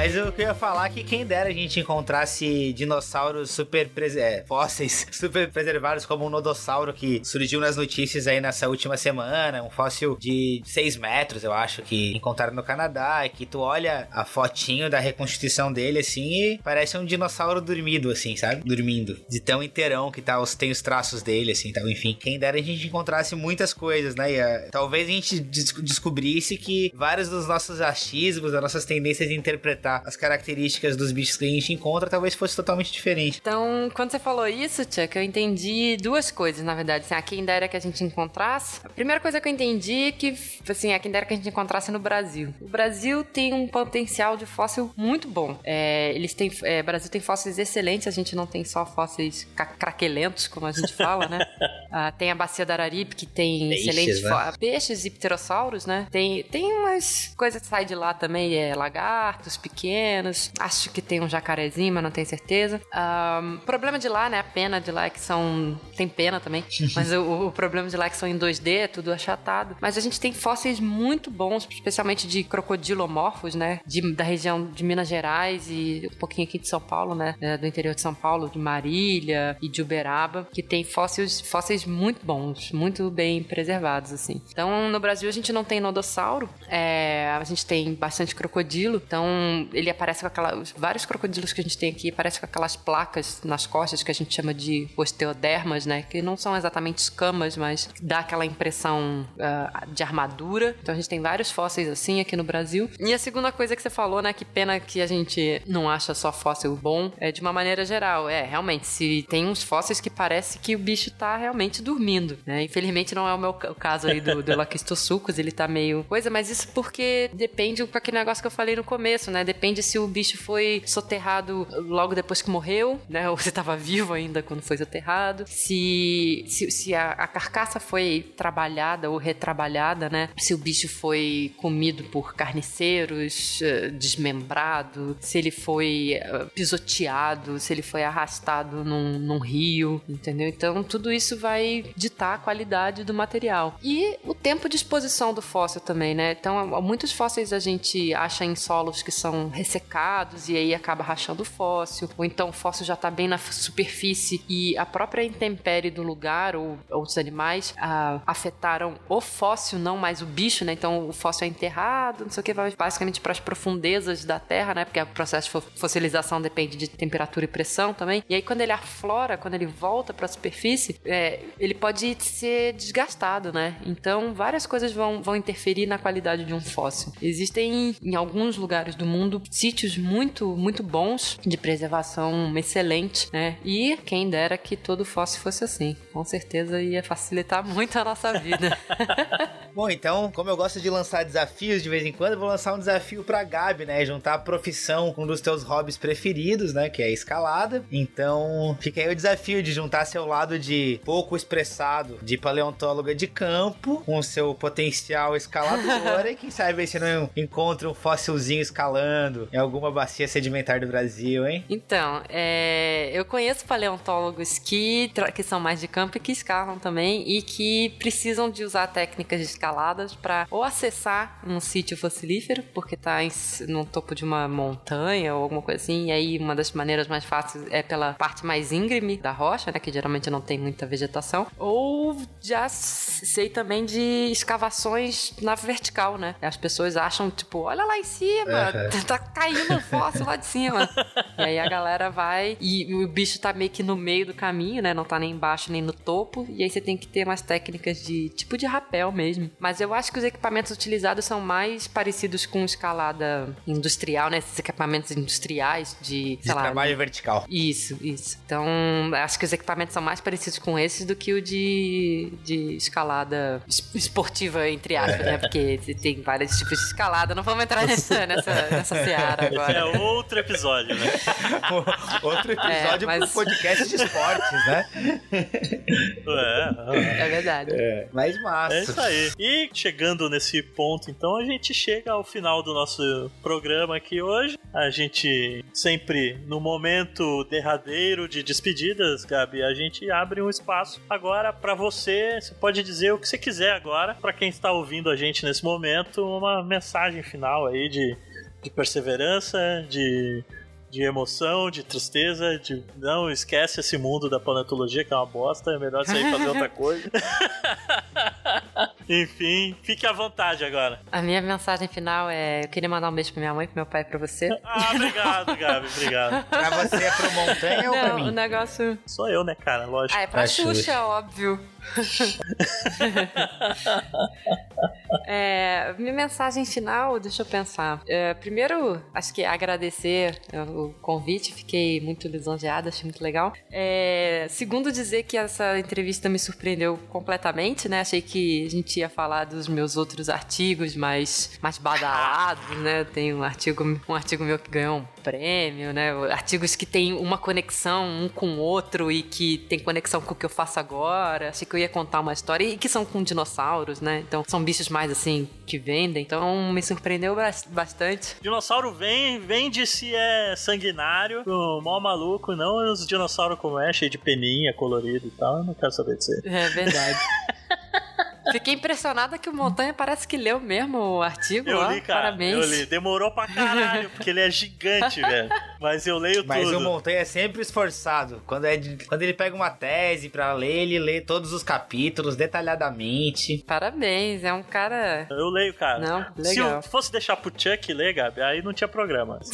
Mas eu ia falar é que quem dera a gente encontrasse dinossauros super prese- é, fósseis (laughs) super preservados como o nodossauro que surgiu nas notícias aí nessa última semana, um fóssil de 6 metros, eu acho que encontraram no Canadá, e que tu olha a fotinho da reconstituição dele assim e parece um dinossauro dormido assim, sabe? Dormindo, de tão inteirão que tá, os, tem os traços dele assim, tal, enfim. Quem dera a gente encontrasse muitas coisas, né? E, ah, talvez a gente des- descobrisse que vários dos nossos achismos, das nossas tendências de interpretar comparar as características dos bichos que a gente encontra, talvez fosse totalmente diferente. Então, quando você falou isso, Chuck, eu entendi duas coisas, na verdade. Assim, a quem dera que a gente encontrasse. A primeira coisa que eu entendi é que, assim, a quem dera que a gente encontrasse no Brasil. O Brasil tem um potencial de fóssil muito bom. É, eles têm, é, o Brasil tem fósseis excelentes, a gente não tem só fósseis craquelentos, como a gente fala, né? (laughs) ah, tem a bacia da Araripe, que tem Peixes, excelentes né? peixes e pterossauros, né? Tem, tem umas coisas que saem de lá também, é lagartos pequenos. Acho que tem um jacarezinho, mas não tenho certeza. O problema de lá, né? A pena de lá é que são. Tem pena também. (laughs) mas o, o problema de lá é que são em 2D, é tudo achatado. Mas a gente tem fósseis muito bons, especialmente de crocodilomorfos, né? De- da região de Minas Gerais e um pouquinho aqui de São Paulo, né? é, do interior de São Paulo, de Marília e de Uberaba, que tem fósseis, fósseis muito bons, muito bem preservados, assim. Então, no Brasil a gente não tem nodossauro, é, a gente tem bastante crocodilo, então ele aparece com aquelas. Vários crocodilos que a gente tem aqui aparecem com aquelas placas nas costas que a gente chama de osteodermas, né? Que não são exatamente escamas, mas dá aquela impressão ah, de armadura. Então a gente tem vários fósseis assim aqui no Brasil. E a segunda coisa que você falou, né? Que pena que a gente não acha só fóssil bom, é de uma maneira geral. É, realmente, se tem uns fósseis que parece que o bicho tá realmente dormindo, né? Infelizmente não é o meu caso aí do, do Laquistosuchus, ele tá meio coisa, mas isso porque depende com aquele negócio que eu falei no começo, né? Depende se o bicho foi soterrado logo depois que morreu, né? (laughs) Ou se tava vivo ainda quando foi soterrado. Se, se, se a, a carcaça foi trabalhada ou retrabalhada, né? Se o bicho foi comido por carniceiros, eh, desmembrado, se ele foi eh, pisoteado, se ele foi arrastado num, num rio, entendeu? Então tudo isso vai ditar a qualidade do material. E o tempo de exposição do fóssil também, né? Então, muitos fósseis a gente acha em solos que são ressecados e aí acaba rachando o fóssil, ou então o fóssil já tá bem na superfície e a própria intempérie do lugar ou outros animais ah, afetaram o fóssil, não mais o bicho, né? Então o fóssil é enterrado, não sei o que, vai basicamente para as profundezas da terra, né? Porque o processo de fo- fossilização depende de temperatura e pressão também. E aí quando ele aflora, quando ele volta para a superfície, é, ele pode ser desgastado, né? Então várias coisas vão, vão interferir na qualidade de um fóssil. Existem em alguns lugares do mundo sítios muito, muito bons de preservação excelente, né? E quem dera que todo fóssil fosse assim. Com certeza ia facilitar muito a nossa vida. (laughs) Bom, então, como eu gosto de lançar desafios de vez em quando, eu vou lançar um desafio pra Gabi, né? Juntar a profissão com um dos teus hobbies preferidos, né? Que é a escalada. Então, fica aí o desafio de juntar seu lado de pouco expressado de paleontóloga de campo com o seu potencial escaladora (laughs) e quem sabe você não encontra um fóssilzinho escalando em alguma bacia sedimentar do Brasil, hein? Então, é, eu conheço paleontólogos que, tra- que são mais de campo e que escalam também e que precisam de usar técnicas de escaladas para ou acessar um sítio fossilífero, porque tá em s- no topo de uma montanha ou alguma coisa assim, e aí uma das maneiras mais fáceis é pela parte mais íngreme da rocha, né, que geralmente não tem muita vegetação, ou já sei também de escavações na vertical, né? As pessoas acham, tipo, olha lá em cima, Aham. Tá caindo um fóssil lá de cima. (laughs) e aí a galera vai e o bicho tá meio que no meio do caminho, né? Não tá nem embaixo nem no topo. E aí você tem que ter umas técnicas de tipo de rapel mesmo. Mas eu acho que os equipamentos utilizados são mais parecidos com escalada industrial, né? Esses equipamentos industriais de, De lá, trabalho vertical. isso, isso. Então, acho que os equipamentos são mais parecidos com esses do que o de, de escalada es- esportiva, entre aspas, né? Porque tem vários tipos de escalada. Não vamos entrar nessa, nessa, nessa seara agora. É outro episódio, né? (laughs) Outro episódio É, mas- pro podcast de esportes, né? É, É verdade. É, mas massa. é isso aí. E chegando nesse ponto, então, a gente chega ao final do nosso programa aqui hoje. A gente sempre, no momento derradeiro de despedidas, Gabi, a gente abre um espaço agora pra você. Você pode dizer o que você quiser agora, pra quem está ouvindo a gente nesse momento, uma mensagem final aí de, de perseverança, de de emoção, de tristeza, de não esquece esse mundo da paleontologia que é uma bosta, é melhor você ir fazer outra (laughs) coisa. (laughs) Enfim, fique à vontade agora. A minha mensagem final é: eu queria mandar um beijo pra minha mãe, pro meu pai e pra você. Ah, obrigado, Gabi, obrigado. (laughs) Pra você é pro montanha ou pra Não, o mim? negócio. Sou eu, né, cara? Lógico. Ah, é pra Pra Xuxa, Xuxa. óbvio. (laughs) É, minha mensagem final, deixa eu pensar. É, primeiro, acho que agradecer é, o convite, fiquei muito lisonjeada, achei muito legal. É, segundo, dizer que essa entrevista me surpreendeu completamente, né? Achei que a gente ia falar dos meus outros artigos mais, mais badalados, né? Tem um artigo, um artigo meu que ganhou um prêmio, né? Artigos que tem uma conexão um com o outro e que tem conexão com o que eu faço agora. Achei que eu ia contar uma história e que são com dinossauros, né? Então são bichos mais assim que vendem. Então me surpreendeu bastante. Dinossauro vem, vende se é sanguinário, o mó maluco, não os dinossauros como é, cheio de peninha, colorido e tal. Eu não quero saber disso. É verdade. (laughs) Fiquei impressionada que o Montanha parece que leu mesmo o artigo. Eu ó. li, cara. Parabéns. Eu li. Demorou pra caralho, porque ele é gigante, velho. Mas eu leio Mas tudo. o Montanha é sempre esforçado. Quando, é de- quando ele pega uma tese pra ler, ele lê todos os capítulos detalhadamente. Parabéns, é um cara. Eu leio, cara. Não, Se legal. eu fosse deixar pro Chuck ler, Gabi, aí não tinha programa. (laughs)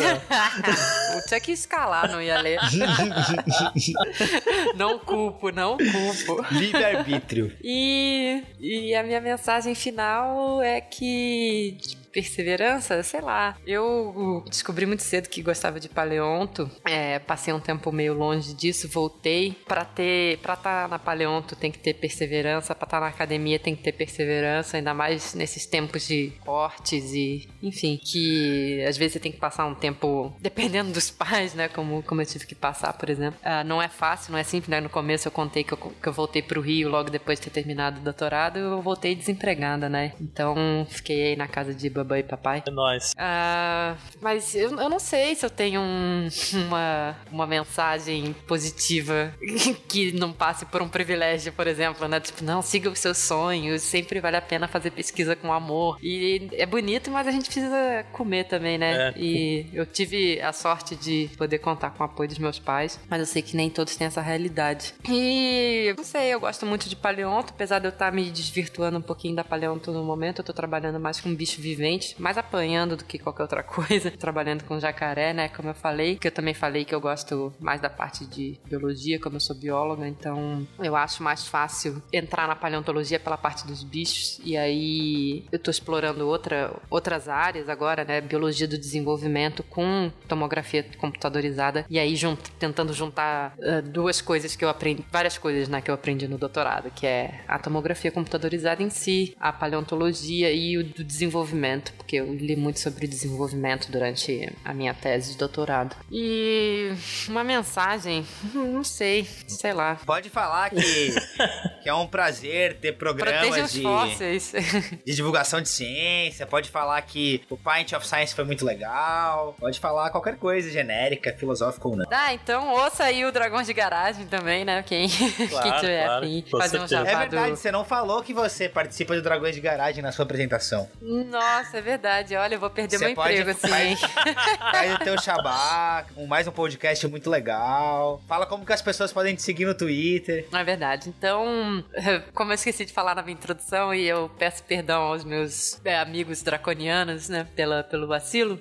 O Chuck ia escalar, não ia ler. (laughs) não culpo, não culpo. Livre-arbítrio. E, e a minha mensagem final é que perseverança, sei lá. Eu descobri muito cedo que gostava de paleonto. É, passei um tempo meio longe disso, voltei. Pra ter, para estar na paleonto tem que ter perseverança, pra estar na academia tem que ter perseverança, ainda mais nesses tempos de cortes e, enfim, que às vezes você tem que passar um tempo dependendo dos pais, né? Como, como eu tive que passar, por exemplo. Ah, não é fácil, não é simples, né? No começo eu contei que eu, que eu voltei pro Rio logo depois de ter terminado o doutorado, eu voltei desempregada, né? Então fiquei aí na casa de babá e papai. É nóis. Ah, mas eu, eu não sei se eu tenho um- uma, uma mensagem positiva (laughs) que não passe por um privilégio, por exemplo, né? Tipo, não, siga os seus sonhos, sempre vale a pena fazer pesquisa com amor. E é bonito, mas a gente precisa comer também, né? É. E eu tive a sorte de poder contar com o apoio dos meus pais, mas eu sei que nem todos têm essa realidade. E não sei, eu gosto muito de paleonto, apesar de eu estar me desvirtuando um pouquinho da paleonto no momento, eu tô trabalhando mais com bicho vivente, mais apanhando do que qualquer outra coisa, (laughs) trabalhando com jacaré, né, como eu falei, que eu também falei que eu gosto mais da parte de biologia, como eu sou bióloga, então eu acho mais fácil entrar na paleontologia pela parte dos bichos, e aí eu tô explorando outra, outras áreas agora, né, biologia do desenvolvimento com tomografia computadorizada, e aí tentando juntar ah, duas coisas que eu aprendi, várias coisas, né, que eu aprendi no doutorado, que é a tomografia computadorizada em si, a paleontologia e o do desenvolvimento, porque eu li muito sobre desenvolvimento durante a minha tese de doutorado. E uma mensagem, (laughs) não sei, sei lá. Pode falar que, (laughs) que é um prazer ter programas os de, fósseis. (laughs) de divulgação de ciência. Pode falar que o Pint of Science foi muito legal. Pode falar qualquer coisa genérica, filosófica ou não. Ah, então ouça aí o Dragões de Garagem também, né? Quem, Claro, quem tiver claro, afim, fazer um jabá É verdade, você não falou que você participa do Dragões de Garagem na sua apresentação. Nossa, é verdade. Olha, eu vou perder Você meu pode- emprego assim, faz-? (laughs) Faz o teu (laughs) xabá, mais um podcast muito legal. Fala como que as pessoas podem te seguir no Twitter. É verdade. Então, (laughs) como eu esqueci de falar na minha introdução e eu peço perdão aos meus é, amigos draconianos, né, pela, pelo vacilo,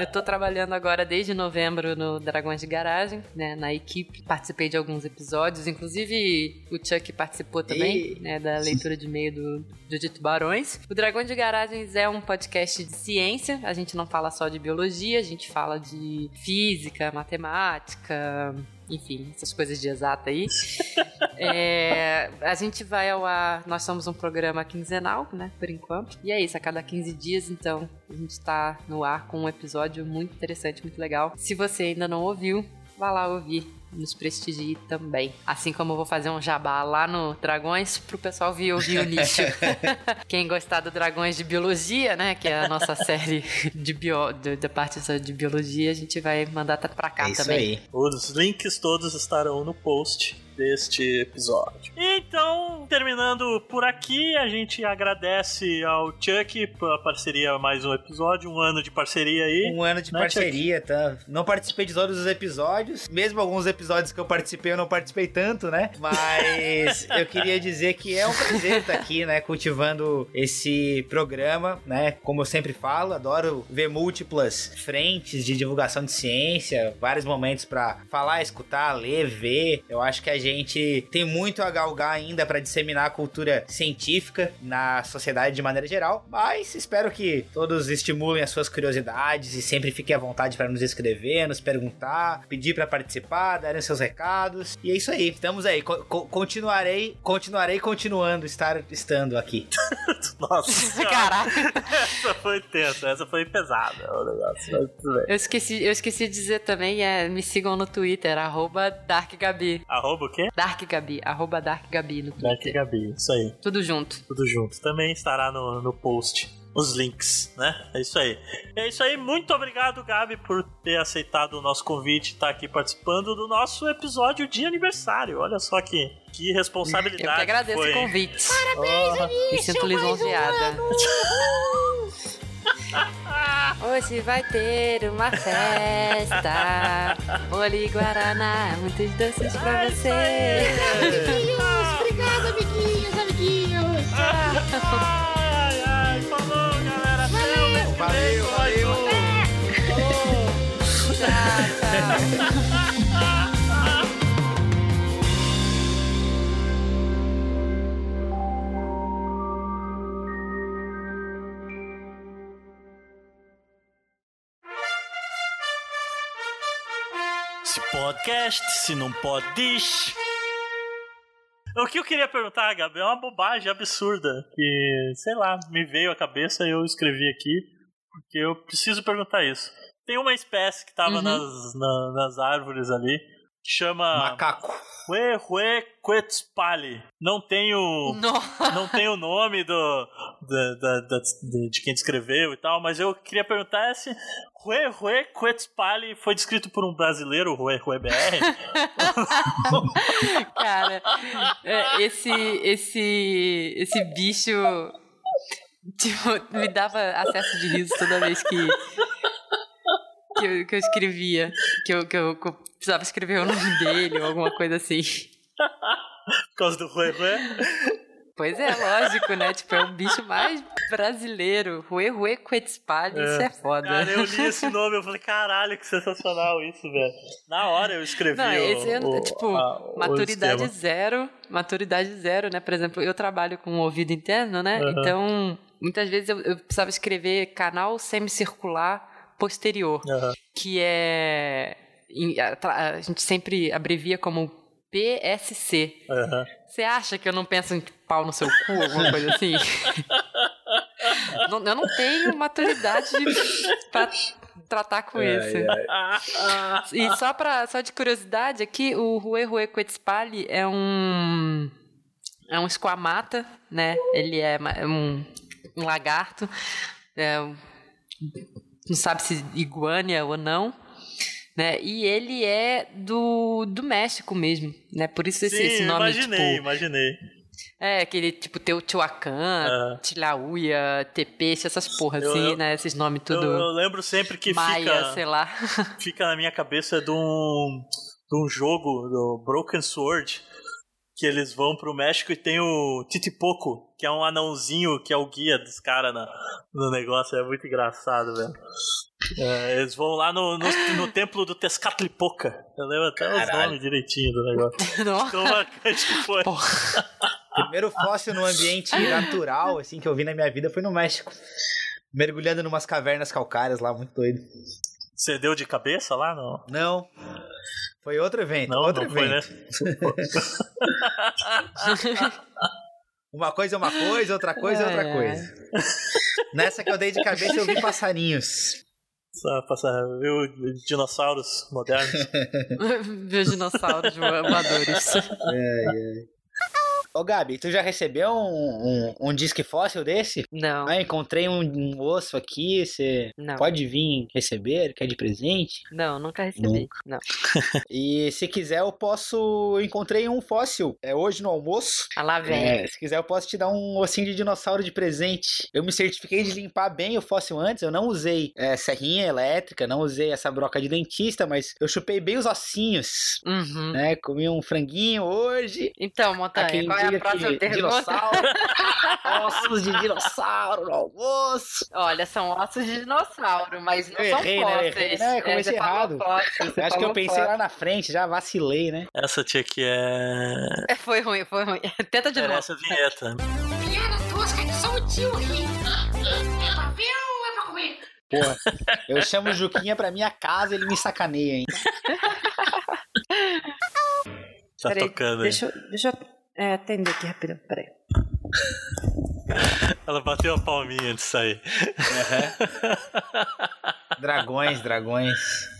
eu tô trabalhando agora desde novembro no Dragões de Garagem, né, na equipe. Participei de alguns episódios, inclusive o Chuck participou também, E- né, da leitura de e-mail do, do de Tubarões. O Dragões de Garagens é um podcast de ciência, a gente não fala só de biologia, a gente fala de física, matemática, enfim, essas coisas de exata aí. (laughs) É, a gente vai ao ar, nós somos um programa quinzenal, né, por enquanto. E é isso, a cada 15 dias, então, a gente tá no ar com um episódio muito interessante, muito legal. Se você ainda não ouviu, vá lá ouvir. Nos prestigie também. Assim como eu vou fazer um jabá lá no Dragões pro pessoal vir ouvir o nicho. (laughs) Quem gostar do Dragões de Biologia, né? Que é a nossa série de bio, de- da parte de biologia, a gente vai mandar pra cá é isso também. aí. Os links todos estarão no post deste episódio. Então, terminando por aqui, a gente agradece ao Chuck pela parceria, mais um episódio, um ano de parceria aí. Um ano de Né, parceria, tá? Não participei de todos os episódios. Mesmo alguns, ep- episódios que eu participei, eu não participei tanto, né? Mas (laughs) eu queria dizer que é um prazer estar aqui, né? Cultivando esse programa, né? Como eu sempre falo, adoro ver múltiplas frentes de divulgação de ciência, vários momentos para falar, escutar, ler, ver. Eu acho que a gente tem muito a galgar ainda para disseminar a cultura científica na sociedade de maneira geral, mas espero que todos estimulem as suas curiosidades e sempre fiquem à vontade para nos escrever, nos perguntar, pedir para participar, darem seus recados. E é isso aí. Estamos aí. Co co continuarei, continuarei continuando estar estando aqui. (laughs) Nossa, Caraca. essa foi tensa, essa foi pesada. O negócio. Mas tudo bem. Eu esqueci, eu esqueci de dizer também, é, me sigam no Twitter, arroba DarkGabi. Arroba o quê? DarkGabi, arroba DarkGabi no Dark Twitter. Gabi, isso aí. Tudo junto. Tudo junto. Também estará no, no post. Os links, né? É isso aí. É isso aí. Muito obrigado, Gabi, por ter aceitado o nosso convite e estar aqui participando do nosso episódio de aniversário. Olha só que, que responsabilidade. Eu que agradeço foi. o convite. Oh, Me sinto lisonjeada. (laughs) Hoje vai ter uma festa. (laughs) Boli Guaraná, muitos doces pra você. Amiguinhos, obrigado, amiguinhos, amiguinhos. Ai, ai, falou, galera. O mês que vem, Valeu, valeu. Se (laughs) podcast, se não pode. O que eu queria perguntar, Gabi, é uma bobagem absurda que, sei lá, me veio à cabeça e eu escrevi aqui, porque eu preciso perguntar isso. Tem uma espécie que tava Uhum. nas, na- nas árvores ali, que chama Macaco. Huehuequetzpali. Não tem o Nossa. (laughs) não tem o nome do, da- da- da- de, de quem descreveu e tal, mas eu queria perguntar se Rue Rue Quetzpali foi descrito por um brasileiro, Rue Rue BR? (laughs) Cara, é, esse, esse, esse bicho tipo, me dava acesso de riso toda vez que, que, eu, que eu escrevia, que eu, que, eu, que eu precisava escrever o nome dele ou alguma coisa assim. por causa do Rue Rue? Pois é, lógico, né? Tipo, é o bicho mais brasileiro. Rue Rue Quetzpali, isso é foda. Cara, eu li esse nome eu falei, caralho, que sensacional isso, velho. Na hora eu escrevi Não, o, esse é, o- tipo, a- o maturidade zero. Maturidade zero, né? Por exemplo, eu trabalho com ouvido interno, né? Aham. Então, muitas vezes eu, eu precisava escrever canal semicircular posterior, Aham. que é. a gente sempre abrevia como PSC. Você acha que eu não penso em pau no seu cu, alguma coisa assim? (laughs) Não- eu não tenho maturidade pra tratar com isso. Ah, ah, E só, pra, só de curiosidade aqui, o Rue Rue Quetzpali é um. É um esquamata, né? Ele é é um, um lagarto. É não sabe se iguânia ou não. Né? E ele é do, do México mesmo, né? Por isso esse, Sim, esse nome, imaginei, tipo... imaginei. É, aquele tipo Teotihuacan, Ah. Tilauia, Tepeche, essas porras Eu- assim, eu- né? Esses nomes Eu, tudo eu lembro sempre que maia, fica, sei lá. (laughs) fica na minha cabeça de um, de um jogo, do Broken Sword, que eles vão pro México e tem o Titipoco, que é um anãozinho que é o guia dos caras no negócio. É muito engraçado, velho. É, eles vão lá no, no, no templo do Tezcatlipoca. Eu lembro até os Caralho. nomes direitinho do negócio. (laughs) Não. Tão marcante que foi. Primeiro fóssil no ambiente (laughs) natural, assim, que eu vi na minha vida foi no México. Mergulhando numas cavernas calcárias lá, muito doido. Você deu de cabeça lá? Não. Não. Foi outro evento, Não, outro não foi, né? evento. (laughs) Uma coisa é uma coisa, outra coisa é outra coisa. Nessa que eu dei de cabeça, eu vi passarinhos. Só passar, viu dinossauros modernos. (laughs) Ver dinossauros voadores. Ô, Gabi, tu já recebeu um, um, um disque fóssil desse? Não, Ah, encontrei um, um osso aqui, você não. pode vir receber, quer de presente? Não, nunca recebi. Não. (laughs) E se quiser, eu posso. Encontrei um fóssil. É hoje no almoço. Ah, lá vem. É, se quiser, eu posso te dar um ossinho de dinossauro de presente. Eu me certifiquei de limpar bem o fóssil antes. Eu não usei é, serrinha elétrica, não usei essa broca de dentista, mas eu chupei bem os ossinhos. Uhum. Né? Comi um franguinho hoje. Então, Montanha, Aquele é dia próxima que pergunta? dinossauro. (laughs) ossos de dinossauro no almoço. Olha, são ossos de dinossauro, mas não Eu são errei, né? Eu fósseis. errei. Não, eu comecei falou errado. Eu acho que eu pensei fóssil. lá na frente, já vacilei, né? Essa tia aqui é. É, Foi ruim, foi ruim. (laughs) Tenta de Era novo. essa vinheta. Piada tosca que só o tio ri. É pra ver ou é pra comer? Porra, eu chamo o Juquinha pra minha casa, ele me sacaneia, hein? Tá Peraí, tocando aí. Deixa, eu- deixa eu é, atender aqui rapidão, peraí. (laughs) Ela bateu a palminha de sair. (laughs) Dragões, dragões.